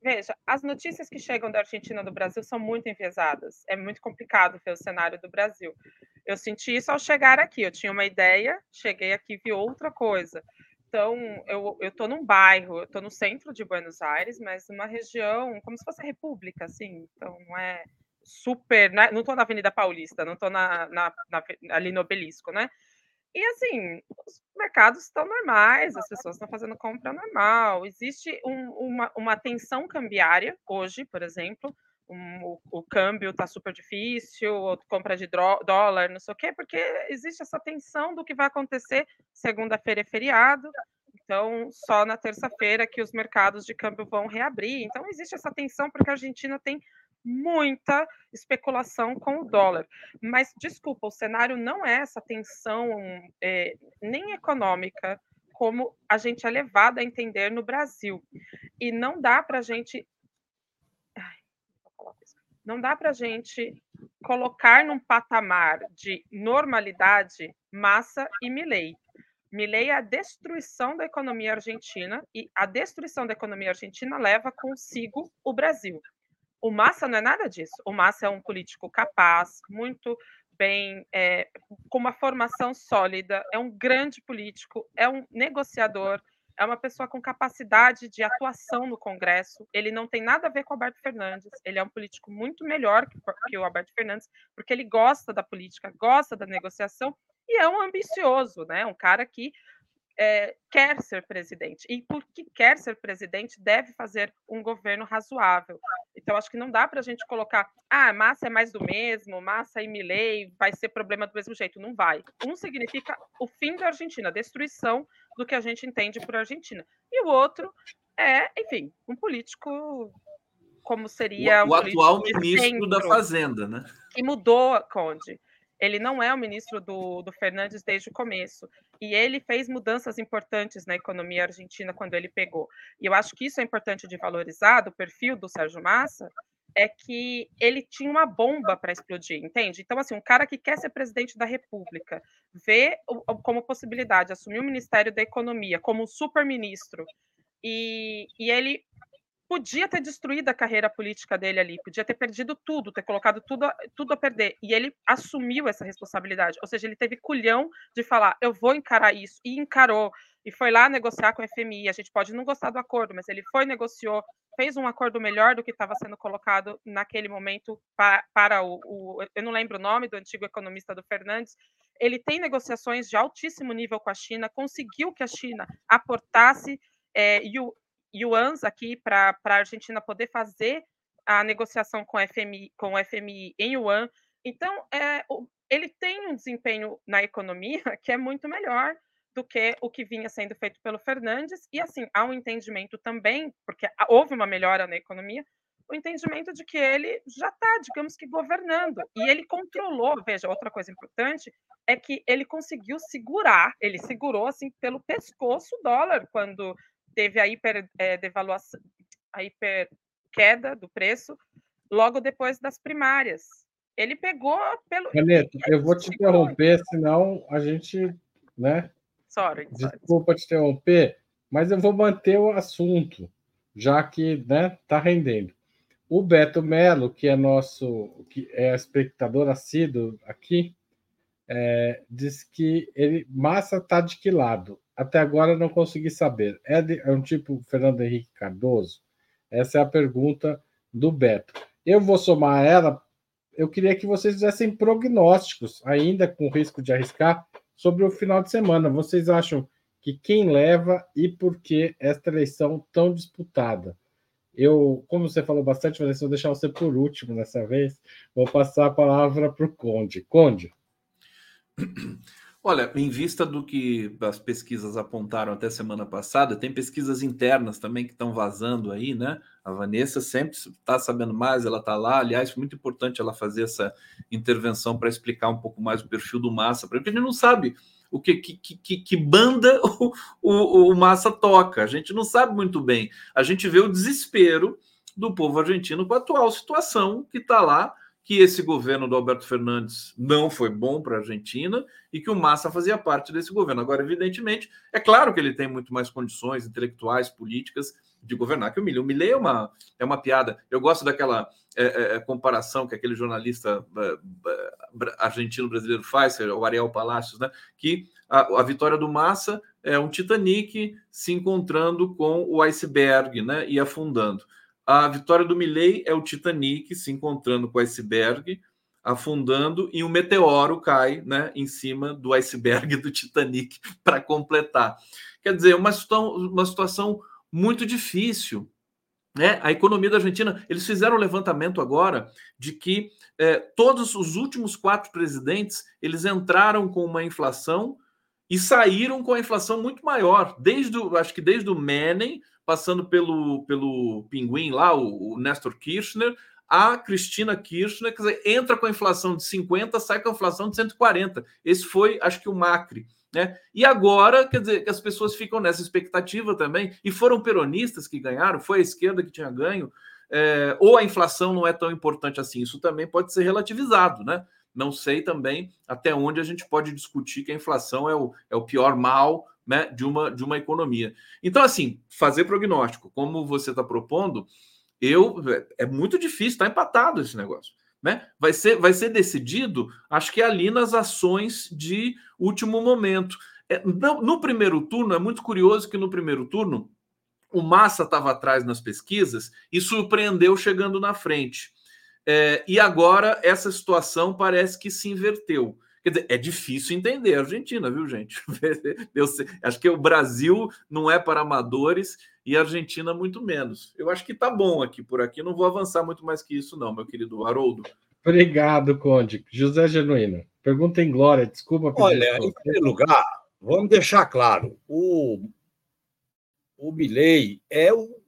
veja, as notícias que chegam da Argentina do Brasil são muito enviesadas. É muito complicado ver o cenário do Brasil. Eu senti isso ao chegar aqui. Eu tinha uma ideia, cheguei aqui e vi outra coisa. Então, eu estou num bairro, eu estou no centro de Buenos Aires, mas numa região como se fosse a República, assim. Então, não é super. Não estou na Avenida Paulista, não estou na, na, na, ali no Obelisco, né? E assim, os mercados estão normais, as pessoas estão fazendo compra normal. Existe um, uma, uma tensão cambiária hoje, por exemplo. Um, o, o, câmbio está super difícil, ou compra de dólar, não sei o quê, porque existe essa tensão do que vai acontecer. Segunda-feira é feriado, então só na terça-feira que os mercados de câmbio vão reabrir. Então existe essa tensão porque a Argentina tem muita especulação com o dólar. Mas, desculpa, o cenário não é essa tensão é, nem econômica como a gente é levado a entender no Brasil. E não dá para a gente. Não dá para a gente colocar num patamar de normalidade Massa e Milley. Milley é a destruição da economia argentina e a destruição da economia argentina leva consigo o Brasil. O Massa não é nada disso. O Massa é um político capaz, muito bem, é, com uma formação sólida, é um grande político, é um negociador, é uma pessoa com capacidade de atuação no Congresso. Ele não tem nada a ver com o Alberto Fernandes. Ele é um político muito melhor que, que o Alberto Fernandes, porque ele gosta da política, gosta da negociação e é um ambicioso, né? Um cara que é, quer ser presidente. E porque quer ser presidente, deve fazer um governo razoável. Então, acho que não dá para a gente colocar, ah, Massa é mais do mesmo, Massa e Milley vai ser problema do mesmo jeito. Não vai. Um significa o fim da Argentina, a destruição do que a gente entende por Argentina. E o outro é, enfim, um político como seria o, o atual ministro da Fazenda, né? Que mudou, Conde. Ele não é o ministro do, do Fernandes desde o começo. E ele fez mudanças importantes na economia argentina quando ele pegou. E eu acho que isso é importante de valorizar do perfil do Sérgio Massa, é que ele tinha uma bomba para explodir, entende? Então, assim, um cara que quer ser presidente da República, vê como possibilidade assumir o Ministério da Economia como super-ministro, e, e ele podia ter destruído a carreira política dele ali, podia ter perdido tudo, ter colocado tudo, tudo a perder. E ele assumiu essa responsabilidade. Ou seja, ele teve culhão de falar: eu vou encarar isso. E encarou. E foi lá negociar com a FMI. A gente pode não gostar do acordo, mas ele foi, negociou, fez um acordo melhor do que estava sendo colocado naquele momento para, para o, o. Eu não lembro o nome do antigo economista do Fernandes. Ele tem negociações de altíssimo nível com a China, conseguiu que a China aportasse é, e o, yuans aqui para a Argentina poder fazer a negociação com, FMI, com o FMI em yuan. Então, é, ele tem um desempenho na economia que é muito melhor do que o que vinha sendo feito pelo Fernandes. E, assim, há um entendimento também, porque houve uma melhora na economia, o entendimento de que ele já está, digamos que, governando. E ele controlou, veja, outra coisa importante é que ele conseguiu segurar, ele segurou, assim, pelo pescoço o dólar quando teve a hiper é, devaluação, a hiper queda do preço logo depois das primárias. Ele pegou pelo. Caneto, eu vou te interromper, senão a gente, né? Sorry, Desculpa te interromper, mas eu vou manter o assunto, já que, né, tá rendendo. O Beto Melo, que é nosso, que é espectador assíduo aqui, é, diz que ele massa está de que lado? Até agora não consegui saber. É, de, é um tipo Fernando Henrique Cardoso? Essa é a pergunta do Beto. Eu vou somar ela. Eu queria que vocês fizessem prognósticos, ainda com risco de arriscar, sobre o final de semana. Vocês acham que quem leva e por que esta eleição tão disputada? Eu, como você falou bastante, vou deixar você por último dessa vez. Vou passar a palavra para o Conde. Conde. Olha, em vista do que as pesquisas apontaram até semana passada, tem pesquisas internas também que estão vazando aí, né? A Vanessa sempre está sabendo mais, ela está lá. Aliás, muito importante ela fazer essa intervenção para explicar um pouco mais o perfil do Massa, porque a gente não sabe o que, que, que, que banda o, o, o Massa toca. A gente não sabe muito bem. A gente vê o desespero do povo argentino com a atual situação que está lá que esse governo do Alberto Fernandes não foi bom para a Argentina e que o Massa fazia parte desse governo. Agora, evidentemente, é claro que ele tem muito mais condições intelectuais, políticas de governar que o Milley. O Milley é uma, é uma piada. Eu gosto daquela é, é, é comparação que aquele jornalista é, é, argentino-brasileiro faz, o Ariel Palacios, né? que a, a, vitória do Massa é um Titanic se encontrando com o iceberg né? e afundando. A vitória do Milley é o Titanic se encontrando com o iceberg, afundando, e um meteoro cai né, em cima do iceberg do Titanic para completar. Quer dizer, uma situação, uma situação muito difícil. Né? A economia da Argentina, eles fizeram um levantamento agora de que é, todos os últimos quatro presidentes eles entraram com uma inflação e saíram com a inflação muito maior, desde o, acho que desde o Menem, passando pelo, pelo Pinguim lá, o, o Nestor Kirchner, a Cristina Kirchner, quer dizer, entra com a inflação de 50, sai com a inflação de 140. Esse foi, acho que, o Macri. Né? E agora, quer dizer, que as pessoas ficam nessa expectativa também, e foram peronistas que ganharam, foi a esquerda que tinha ganho, é, ou a inflação não é tão importante assim. Isso também pode ser relativizado, né? Não sei também até onde a gente pode discutir que a inflação é o, é o pior mal né, de, uma, de uma economia. Então, assim, fazer prognóstico, como você está propondo, eu é muito difícil, está empatado esse negócio. Né? Vai, ser, vai ser decidido, acho que ali nas ações de último momento. É, no, no primeiro turno, é muito curioso que no primeiro turno o Massa estava atrás nas pesquisas e surpreendeu chegando na frente. É, e agora essa situação parece que se inverteu. Quer dizer, é difícil entender a Argentina, viu, gente? Eu sei, acho que o Brasil não é para amadores e a Argentina muito menos. Eu acho que tá bom aqui por aqui. Não vou avançar muito mais que isso, não, meu querido Haroldo. Obrigado, Conde. José Genuíno. Pergunta em glória, desculpa. Olha, em primeiro lugar, vamos deixar claro: o, o Milley é o,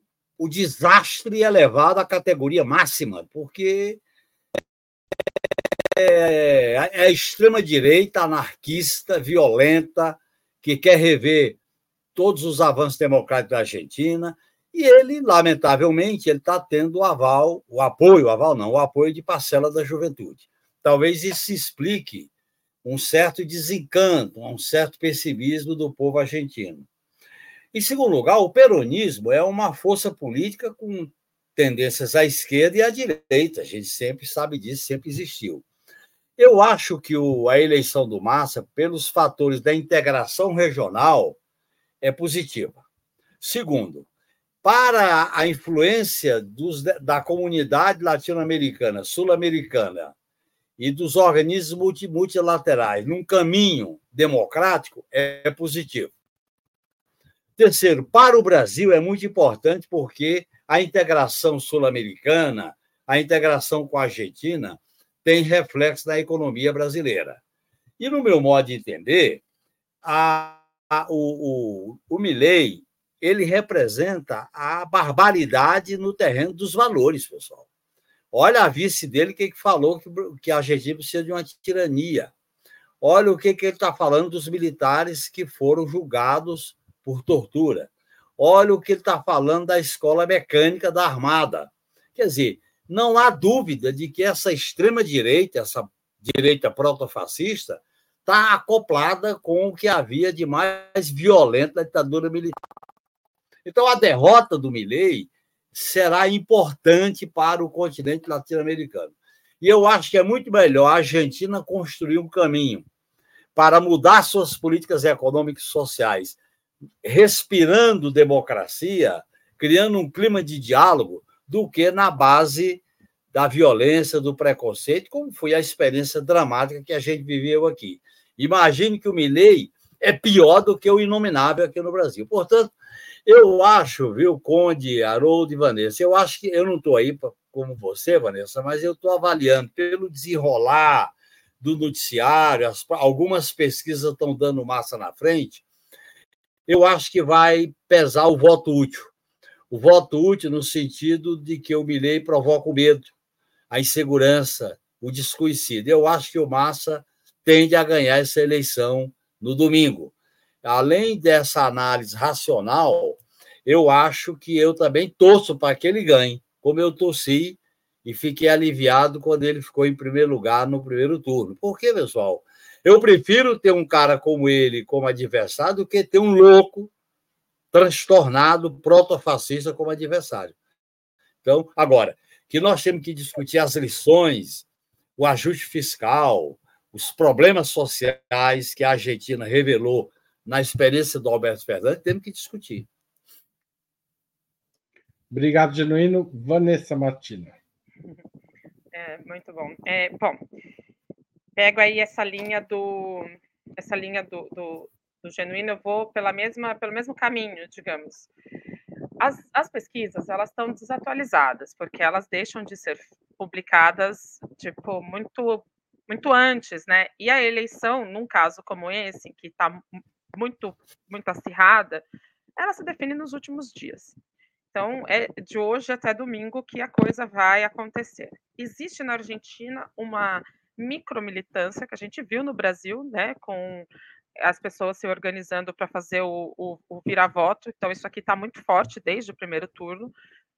o desastre elevado à categoria máxima, porque é, é a extrema-direita anarquista, violenta, que quer rever todos os avanços democráticos da Argentina, e ele, lamentavelmente, ele está tendo o aval, o apoio, o aval não, o apoio de parcela da juventude. Talvez isso explique um certo desencanto, um certo pessimismo do povo argentino. Em segundo lugar, o peronismo é uma força política com tendências à esquerda e à direita. A gente sempre sabe disso, sempre existiu. Eu acho que o, a eleição do Massa, pelos fatores da integração regional, é positiva. Segundo, para a influência dos, da comunidade latino-americana, sul-americana e dos organismos multi, multilaterais num caminho democrático, é positivo. Terceiro, para o Brasil é muito importante porque a integração sul-americana, a integração com a Argentina, tem reflexo na economia brasileira. E, no meu modo de entender, a, a, o, o, o Milley ele representa a barbaridade no terreno dos valores, pessoal. Olha a vice dele que falou que, a Argentina precisa de uma tirania. Olha o que, que ele está falando dos militares que foram julgados por tortura. Olha o que ele está falando da escola mecânica da Armada. Quer dizer, não há dúvida de que essa extrema-direita, essa direita proto-fascista, está acoplada com o que havia de mais violento na ditadura militar. Então, a derrota do Milley será importante para o continente latino-americano. E eu acho que é muito melhor a Argentina construir um caminho para mudar suas políticas econômicas e sociais, respirando democracia, criando um clima de diálogo, do que na base da violência, do preconceito, como foi a experiência dramática que a gente viveu aqui. Imagine que o Milley é pior do que o inominável aqui no Brasil. Portanto, eu acho, viu, Conde, Haroldo e Vanessa, eu acho que eu não estou aí como você, Vanessa, mas eu estou avaliando pelo desenrolar do noticiário, as, algumas pesquisas estão dando massa na frente, eu acho que vai pesar o voto útil o voto útil no sentido de que o Milley provoca o medo, a insegurança, o desconhecido. Eu acho que o Massa tende a ganhar essa eleição no domingo. Além dessa análise racional, eu acho que eu também torço para que ele ganhe, como eu torci e fiquei aliviado quando ele ficou em primeiro lugar no primeiro turno. Por quê, pessoal? Eu prefiro ter um cara como ele como adversário do que ter um louco transtornado protofascista como adversário. Então, agora, que nós temos que discutir as lições, o ajuste fiscal, os problemas sociais que a Argentina revelou na experiência do Alberto Fernandes, temos que discutir. Obrigado, Genuíno. Vanessa Martina. É, muito bom. É, bom, pego aí essa linha do essa linha do, do, do genuíno, eu vou pela mesma, pelo mesmo caminho, digamos. As, as pesquisas, elas estão desatualizadas, porque elas deixam de ser publicadas, tipo, muito muito antes, né? E a eleição, num caso como esse, que está muito muito acirrada, ela se define nos últimos dias. Então, é de hoje até domingo que a coisa vai acontecer. Existe na Argentina uma micromilitância que a gente viu no Brasil, né, com as pessoas se organizando para fazer o, o, o vira-voto. Então, isso aqui está muito forte desde o primeiro turno.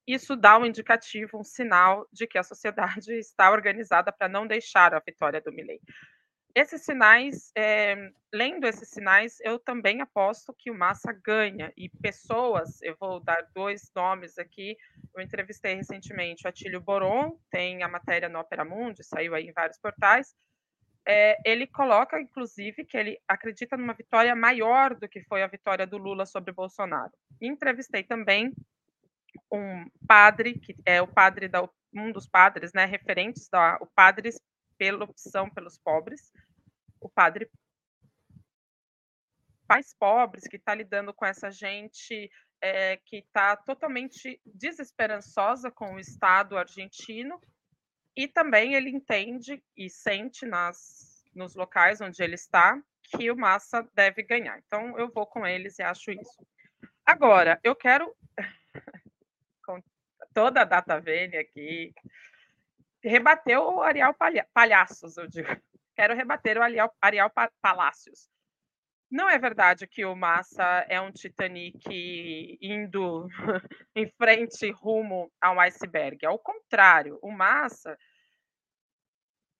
Isso dá um indicativo, um sinal de que a sociedade está organizada para não deixar a vitória do Milley. Esses sinais, é, lendo esses sinais, eu também aposto que o Massa ganha. E pessoas, eu vou dar dois nomes aqui. Eu entrevistei recentemente o Atílio Boron, tem a matéria no Opera Mundi, saiu aí em vários portais é, ele coloca, inclusive, que ele acredita numa vitória maior do que foi a vitória do Lula sobre Bolsonaro. Entrevistei também um padre, que é o padre da, um dos padres, né, referentes da o Padres pela opção pelos pobres, o padre mais pobres, que está lidando com essa gente é, que está totalmente desesperançosa com o Estado argentino, e também ele entende e sente nas, nos locais onde ele está que o Massa deve ganhar. Então, eu vou com eles e acho isso. Agora, eu quero, com toda a data vênia aqui, rebater o Ariel Palhaços, eu digo. Quero rebater o Ariel, Ariel Palácios. Não é verdade que o Massa é um Titanic indo em frente rumo ao iceberg. Ao contrário, o Massa.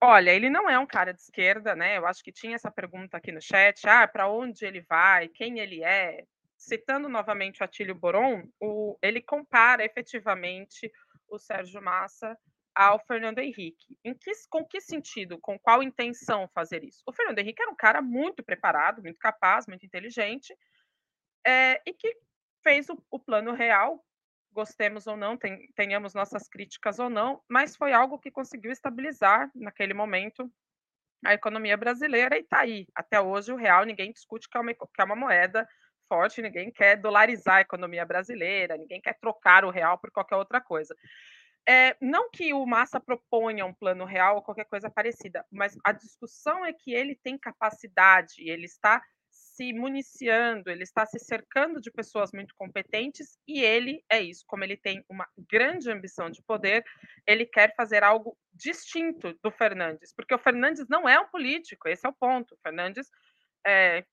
Olha, ele não é um cara de esquerda, né? Eu acho que tinha essa pergunta aqui no chat. Ah, para onde ele vai? Quem ele é? Citando novamente o Atílio Boron, o, ele compara efetivamente o Sérgio Massa ao Fernando Henrique. Que, com que sentido, com qual intenção fazer isso? O Fernando Henrique era um cara muito preparado, muito capaz, muito inteligente, é, e que fez o, o, plano real, gostemos ou não, ten, tenhamos nossas críticas ou não, mas foi algo que conseguiu estabilizar naquele momento a economia brasileira e está aí. Até hoje o real ninguém discute que é, uma, que é uma moeda forte, ninguém quer dolarizar a economia brasileira, ninguém quer trocar o real por qualquer outra coisa. É, não que o Massa proponha um plano real ou qualquer coisa parecida, mas a discussão é que ele tem capacidade, ele está se municiando, ele está se cercando de pessoas muito competentes e ele é isso. Como ele tem uma grande ambição de poder, ele quer fazer algo distinto do Fernandes, porque o Fernandes não é um político, esse é o ponto. O Fernandes é,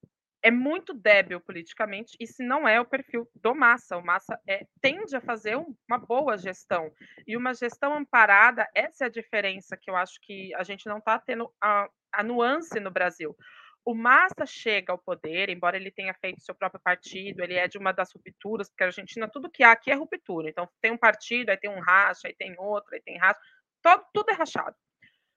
é muito débil politicamente, e se não é o perfil do Massa. O Massa é, tende a fazer uma boa gestão. E uma gestão amparada, essa é a diferença que eu acho que a gente não está tendo a, a nuance no Brasil. O Massa chega ao poder, embora ele tenha feito seu próprio partido, ele é de uma das rupturas, porque a Argentina, tudo que há aqui é ruptura. Então, tem um partido, aí tem um racha, aí tem outro, aí tem racha, todo, tudo é rachado.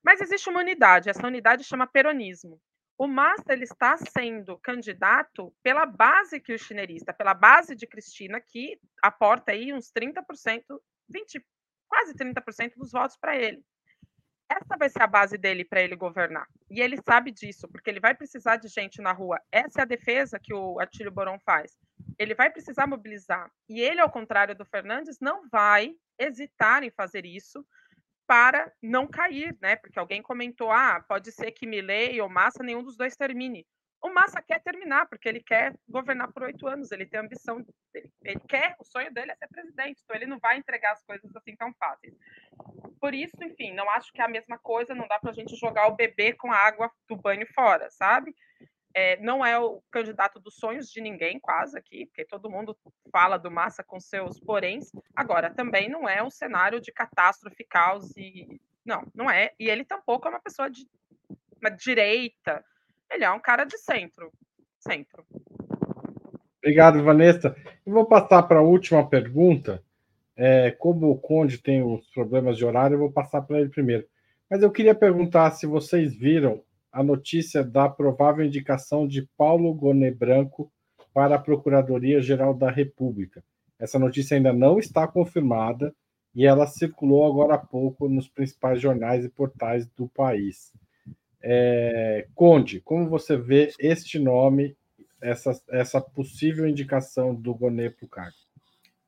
Mas existe uma unidade, essa unidade chama peronismo. O Massa ele está sendo candidato pela base kirchnerista, pela base de Cristina, que aporta aí uns 30%, 20, quase 30% dos votos para ele. Essa vai ser a base dele para ele governar. E ele sabe disso, porque ele vai precisar de gente na rua. Essa é a defesa que o Atílio Boron faz. Ele vai precisar mobilizar. E ele, ao contrário do Fernandes, não vai hesitar em fazer isso, para não cair, né? Porque alguém comentou, ah, pode ser que Milley ou Massa, nenhum dos dois termine. O Massa quer terminar, porque ele quer governar por oito anos, ele tem ambição, ele, ele quer, o sonho dele é ser presidente, então ele não vai entregar as coisas assim tão fáceis. Por isso, enfim, não acho que é a mesma coisa, não dá para a gente jogar o bebê com a água do banho fora, sabe? É, não é o candidato dos sonhos de ninguém, quase aqui, porque todo mundo fala do Massa com seus poréns. Agora, também não é um cenário de catástrofe, caos e. Não, não é. E ele tampouco é uma pessoa de uma direita. Ele é um cara de centro. Centro. Obrigado, Vanessa. Vou passar para a última pergunta. É, como o Conde tem os problemas de horário, eu vou passar para ele primeiro. Mas eu queria perguntar se vocês viram a notícia da provável indicação de Paulo Goné Branco para a Procuradoria-Geral da República. Essa notícia ainda não está confirmada e ela circulou agora há pouco nos principais jornais e portais do país. É, Conde, como você vê este nome, essa, essa possível indicação do Goné para o cargo?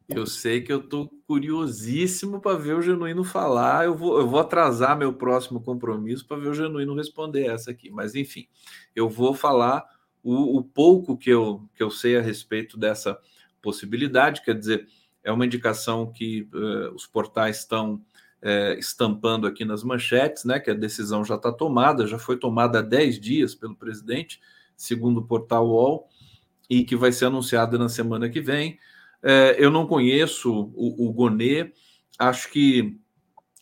Eu sei que eu estou curiosíssimo para ver o Genuíno falar. Eu vou, eu vou atrasar meu próximo compromisso para ver o Genuíno responder essa aqui. Mas, enfim, eu vou falar o, o, pouco que eu, que eu sei a respeito dessa possibilidade. Quer dizer, é uma indicação que uh, os portais estão uh, estampando aqui nas manchetes, né? Que a decisão já está tomada, já foi tomada há 10 dias pelo presidente, segundo o portal UOL, e que vai ser anunciada na semana que vem. É, eu não conheço o, o Gonê, acho que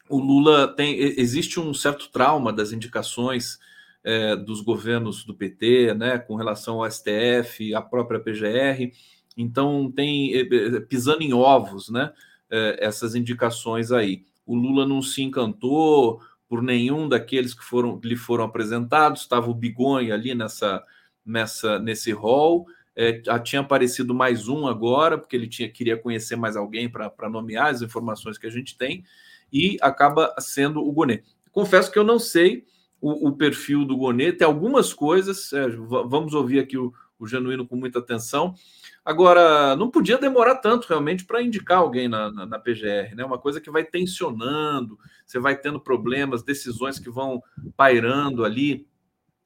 o Lula tem. Existe um certo trauma das indicações é, dos governos do PT, né, com relação ao STF, a própria PGR. Então tem é, pisando em ovos, né, é, essas indicações aí. O Lula não se encantou por nenhum daqueles que foram lhe foram apresentados. Estava o Bigonha ali nessa, nessa nesse rol. É, tinha aparecido mais um agora, porque ele tinha, queria conhecer mais alguém para nomear as informações que a gente tem, e acaba sendo o Gonet. Confesso que eu não sei o, o perfil do Gonê. Tem algumas coisas, é, vamos ouvir aqui o, o Genuíno com muita atenção. Agora, não podia demorar tanto realmente para indicar alguém na, na, na, PGR, né? Uma coisa que vai tensionando, você vai tendo problemas, decisões que vão pairando ali.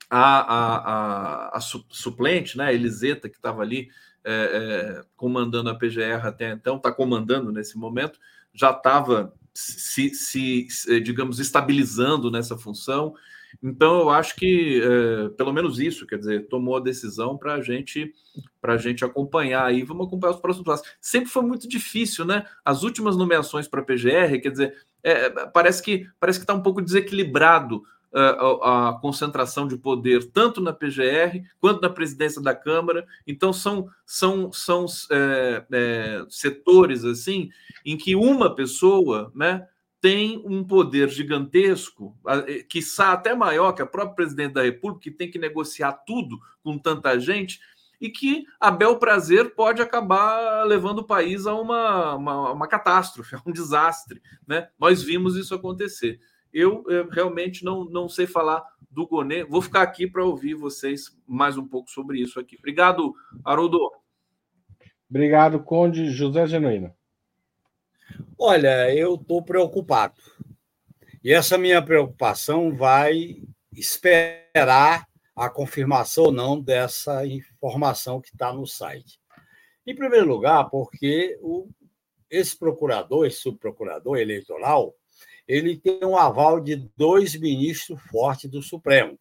A, a, a, a suplente, né? Eliseta, que estava ali é, é, comandando a PGR até então, está comandando nesse momento, já estava se, se, digamos, estabilizando nessa função. Então, eu acho que, é, pelo menos isso, quer dizer, tomou a decisão para gente, a gente acompanhar aí. Vamos acompanhar os próximos passos. Sempre foi muito difícil, né? As últimas nomeações para a PGR, quer dizer, é, parece que parece que está um pouco desequilibrado a, concentração de poder tanto na PGR quanto na presidência da Câmara. Então são são são é, é, setores assim em que uma pessoa, né, tem um poder gigantesco, que está até maior que a própria presidente da República, que tem que negociar tudo com tanta gente, e que a bel prazer pode acabar levando o país a uma, uma, uma catástrofe, a um desastre. Né? Nós vimos isso acontecer. Eu, eu, realmente não, não sei falar do Gonê. Vou ficar aqui para ouvir vocês mais um pouco sobre isso aqui. Obrigado, Haroldo. Obrigado, Conde José Genuíno. Olha, eu estou preocupado. E essa minha preocupação vai esperar a confirmação ou não dessa informação que está no site. Em primeiro lugar, porque o, esse procurador, esse subprocurador eleitoral, ele tem um aval de dois ministros fortes do Supremo.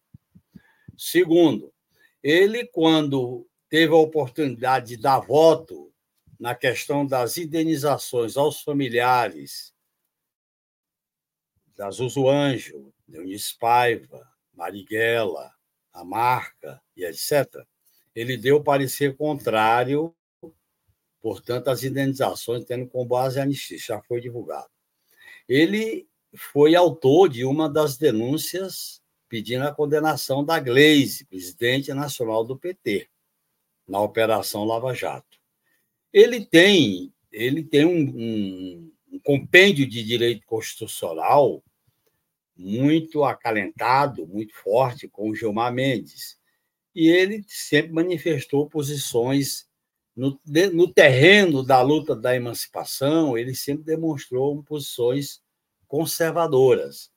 Segundo, ele, quando teve a oportunidade de dar voto na questão das indenizações aos familiares da Zuzu Anjo, Eunice Paiva, Marighella, a Marca e etc., ele deu parecer contrário, portanto, as indenizações tendo com base a anistia, já foi divulgado. Ele foi autor de uma das denúncias pedindo a condenação da Gleisi, presidente nacional do PT, na Operação Lava Jato ele tem, ele tem um, um, um compêndio de direito constitucional muito acalentado, muito forte com o Gilmar Mendes. E ele sempre manifestou posições no, no terreno da luta da emancipação, ele sempre demonstrou posições conservadoras.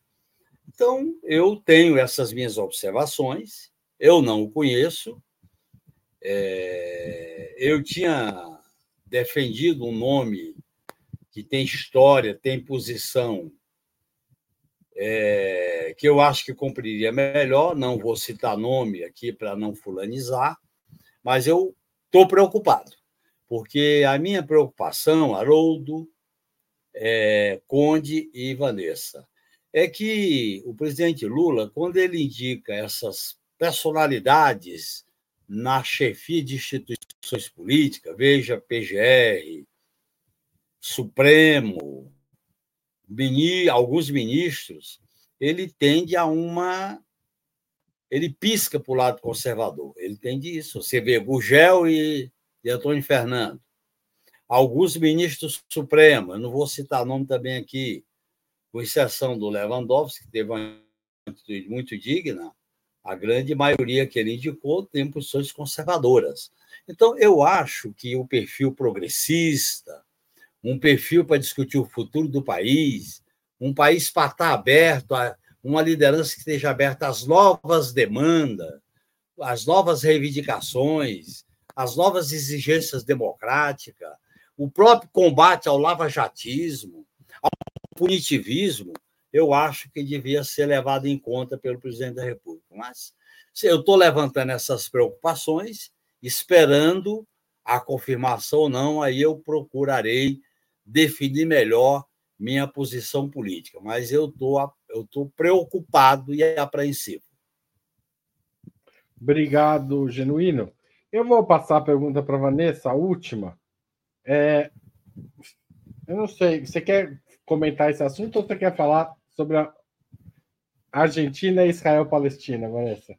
Então, eu tenho essas minhas observações, eu não o conheço, é, eu tinha defendido um nome que tem história, tem posição, é, que eu acho que cumpriria melhor. Não vou citar nome aqui para não fulanizar, mas eu estou preocupado, porque a minha preocupação, Haroldo, é, Conde e Vanessa, é que o presidente Lula, quando ele indica essas personalidades na chefia de instituições políticas, veja PGR, Supremo, alguns ministros, ele tende a uma. Ele pisca para o lado conservador, ele tende isso. Você vê Gugel e, e Antônio Fernando. Alguns ministros supremos, não vou citar nome também aqui, com exceção do Lewandowski, que teve uma atitude muito digna, a grande maioria que ele indicou tem posições conservadoras. Então, eu acho que o perfil progressista, um perfil para discutir o futuro do país, um país para estar aberto, a uma liderança que esteja aberta às novas demandas, às novas reivindicações, às novas exigências democráticas, o próprio combate ao lavajatismo, ao punitivismo, eu acho que devia ser levado em conta pelo presidente da República. Mas eu estou levantando essas preocupações, esperando a confirmação ou não, aí eu procurarei definir melhor minha posição política. Mas eu tô, estou preocupado e apreensivo. Obrigado, Genuíno. Eu vou passar a pergunta para a Vanessa, a última. É, eu não sei, você quer comentar esse assunto ou você quer falar sobre a Argentina e Israel-Palestina, Vanessa?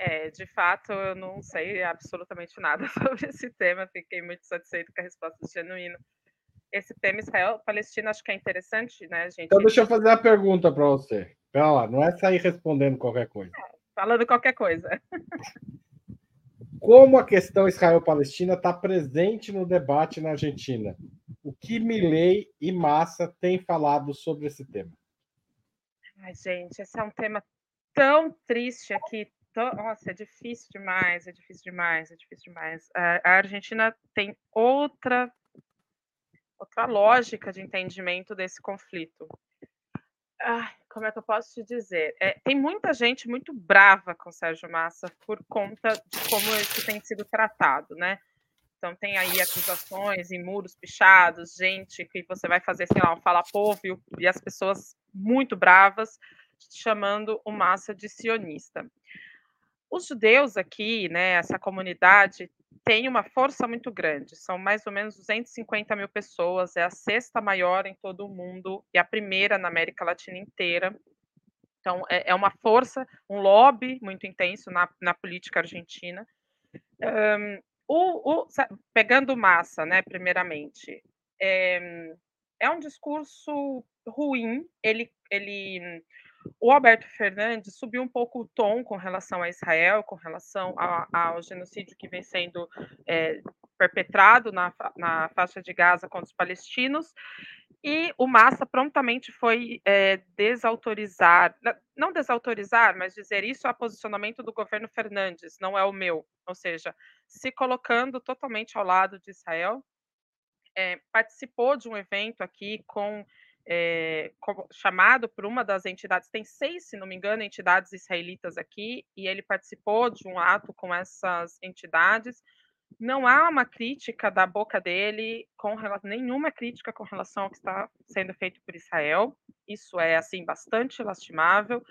É, de fato, eu não sei absolutamente nada sobre esse tema, fiquei muito satisfeito com a resposta do Genuíno. Esse tema Israel-Palestina acho que é interessante, né, gente? Então, deixa eu fazer a pergunta para você. Pera lá, não é sair respondendo qualquer coisa. É, falando qualquer coisa. Como a questão Israel-Palestina está presente no debate na Argentina? O que Milley e Massa têm falado sobre esse tema? Ai, gente, esse é um tema tão triste aqui. Tão... Nossa, é difícil demais, é difícil demais, é difícil demais. A Argentina tem outra outra lógica de entendimento desse conflito. Ah, como é que eu posso te dizer? É, tem muita gente muito brava com o Sérgio Massa por conta de como isso tem sido tratado, né? Então tem aí acusações em muros pichados, gente que você vai fazer, sei lá, um fala-povo e, e as pessoas muito bravas chamando o Massa de sionista. Os judeus aqui, né, essa comunidade tem uma força muito grande, são mais ou menos 250 mil pessoas, é a sexta maior em todo o mundo e a primeira na América Latina inteira. Então, é, é uma força, um lobby muito intenso na, na política argentina. Um, o, o, pegando massa, né, primeiramente, é, é um discurso ruim, ele, ele o Alberto Fernandes subiu um pouco o tom com relação a Israel, com relação a, ao genocídio que vem sendo é, perpetrado na, na faixa de Gaza contra os palestinos, e o Massa prontamente foi é, desautorizar, não desautorizar, mas dizer isso é posicionamento do governo Fernandes, não é o meu, ou seja, se colocando totalmente ao lado de Israel, é, participou de um evento aqui com é, chamado por uma das entidades, tem seis, se não me engano, entidades israelitas aqui, e ele participou de um ato com essas entidades. Não há uma crítica da boca dele, com nenhuma crítica com relação ao que está sendo feito por Israel. Isso é assim bastante lastimável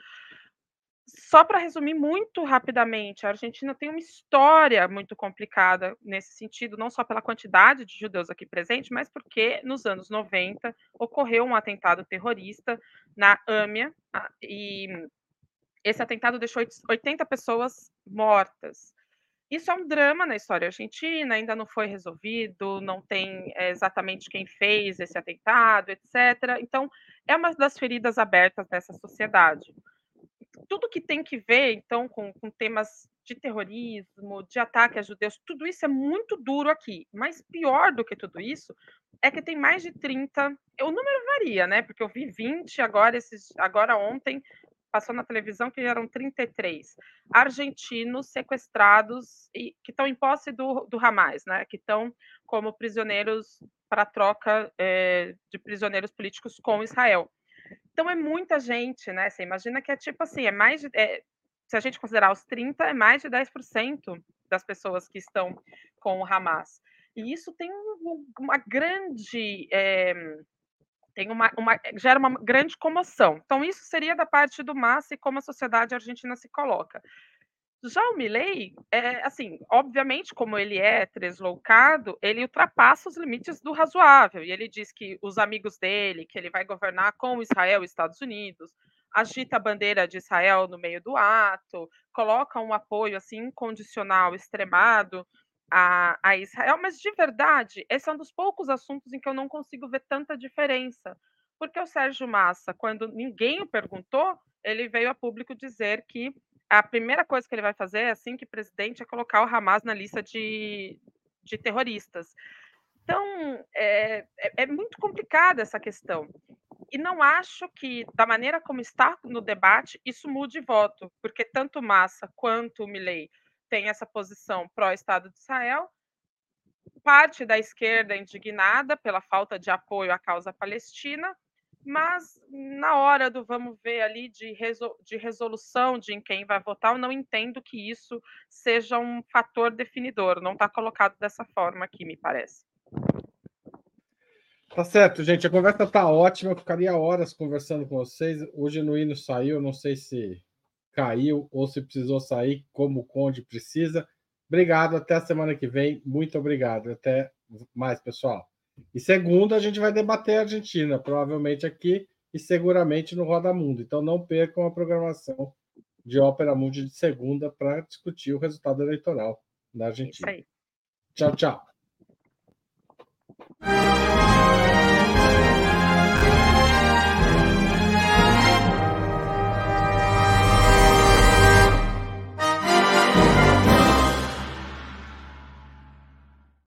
só para resumir muito rapidamente, a Argentina tem uma história muito complicada nesse sentido, não só pela quantidade de judeus aqui presentes, mas porque nos anos 90 ocorreu um atentado terrorista na Âmia e esse atentado deixou 80 pessoas mortas. Isso é um drama na história argentina, ainda não foi resolvido, não tem é, exatamente quem fez esse atentado, etc. Então, é uma das feridas abertas dessa sociedade tudo que tem que ver, então, com, com temas de terrorismo, de ataque a judeus, tudo isso é muito duro aqui. Mas pior do que tudo isso é que tem mais de 30. O número varia, né? Porque eu vi 20 agora, esses, agora ontem, passou na televisão que eram 33 argentinos sequestrados e que estão em posse do, do Hamas, né? Que estão como prisioneiros para troca é, de prisioneiros políticos com Israel. Então é muita gente, né? Você imagina que é tipo assim, é mais de, é, se a gente considerar os 30, é mais de 10% das pessoas que estão com o Hamas. E isso tem uma grande. É, tem uma, uma, gera uma grande comoção. Então, isso seria da parte do Massa e como a sociedade argentina se coloca. Já o Milley, é, assim, obviamente, como ele é tresloucado, ele ultrapassa os limites do razoável. E ele diz que os amigos dele, que ele vai governar com Israel e Estados Unidos, agita a bandeira de Israel no meio do ato, coloca um apoio assim incondicional, extremado a, a Israel. Mas de verdade, esse é um dos poucos assuntos em que eu não consigo ver tanta diferença. Porque o Sérgio Massa, quando ninguém o perguntou, ele veio a público dizer que a primeira coisa que ele vai fazer, assim que presidente, é colocar o Hamas na lista de, de terroristas. Então, é, é, é, muito complicada essa questão. E não acho que, da maneira como está no debate, isso mude voto, porque tanto Massa quanto o Milley têm essa posição pró-Estado de Israel, parte da esquerda indignada pela falta de apoio à causa palestina, mas na hora do vamos ver ali de, resol de resolução de em quem vai votar, eu não entendo que isso seja um fator definidor. Não está colocado dessa forma aqui, me parece. Tá certo, gente. A conversa está ótima. Eu ficaria horas conversando com vocês. O genuíno saiu, não sei se caiu ou se precisou sair, como o Conde precisa. Obrigado, até a semana que vem. Muito obrigado. Até mais, pessoal. E segunda, a gente vai debater a Argentina, provavelmente aqui e seguramente no Roda Mundo. Então não percam a programação de Ópera Mundi de segunda para discutir o resultado eleitoral na é Argentina. Tchau, tchau.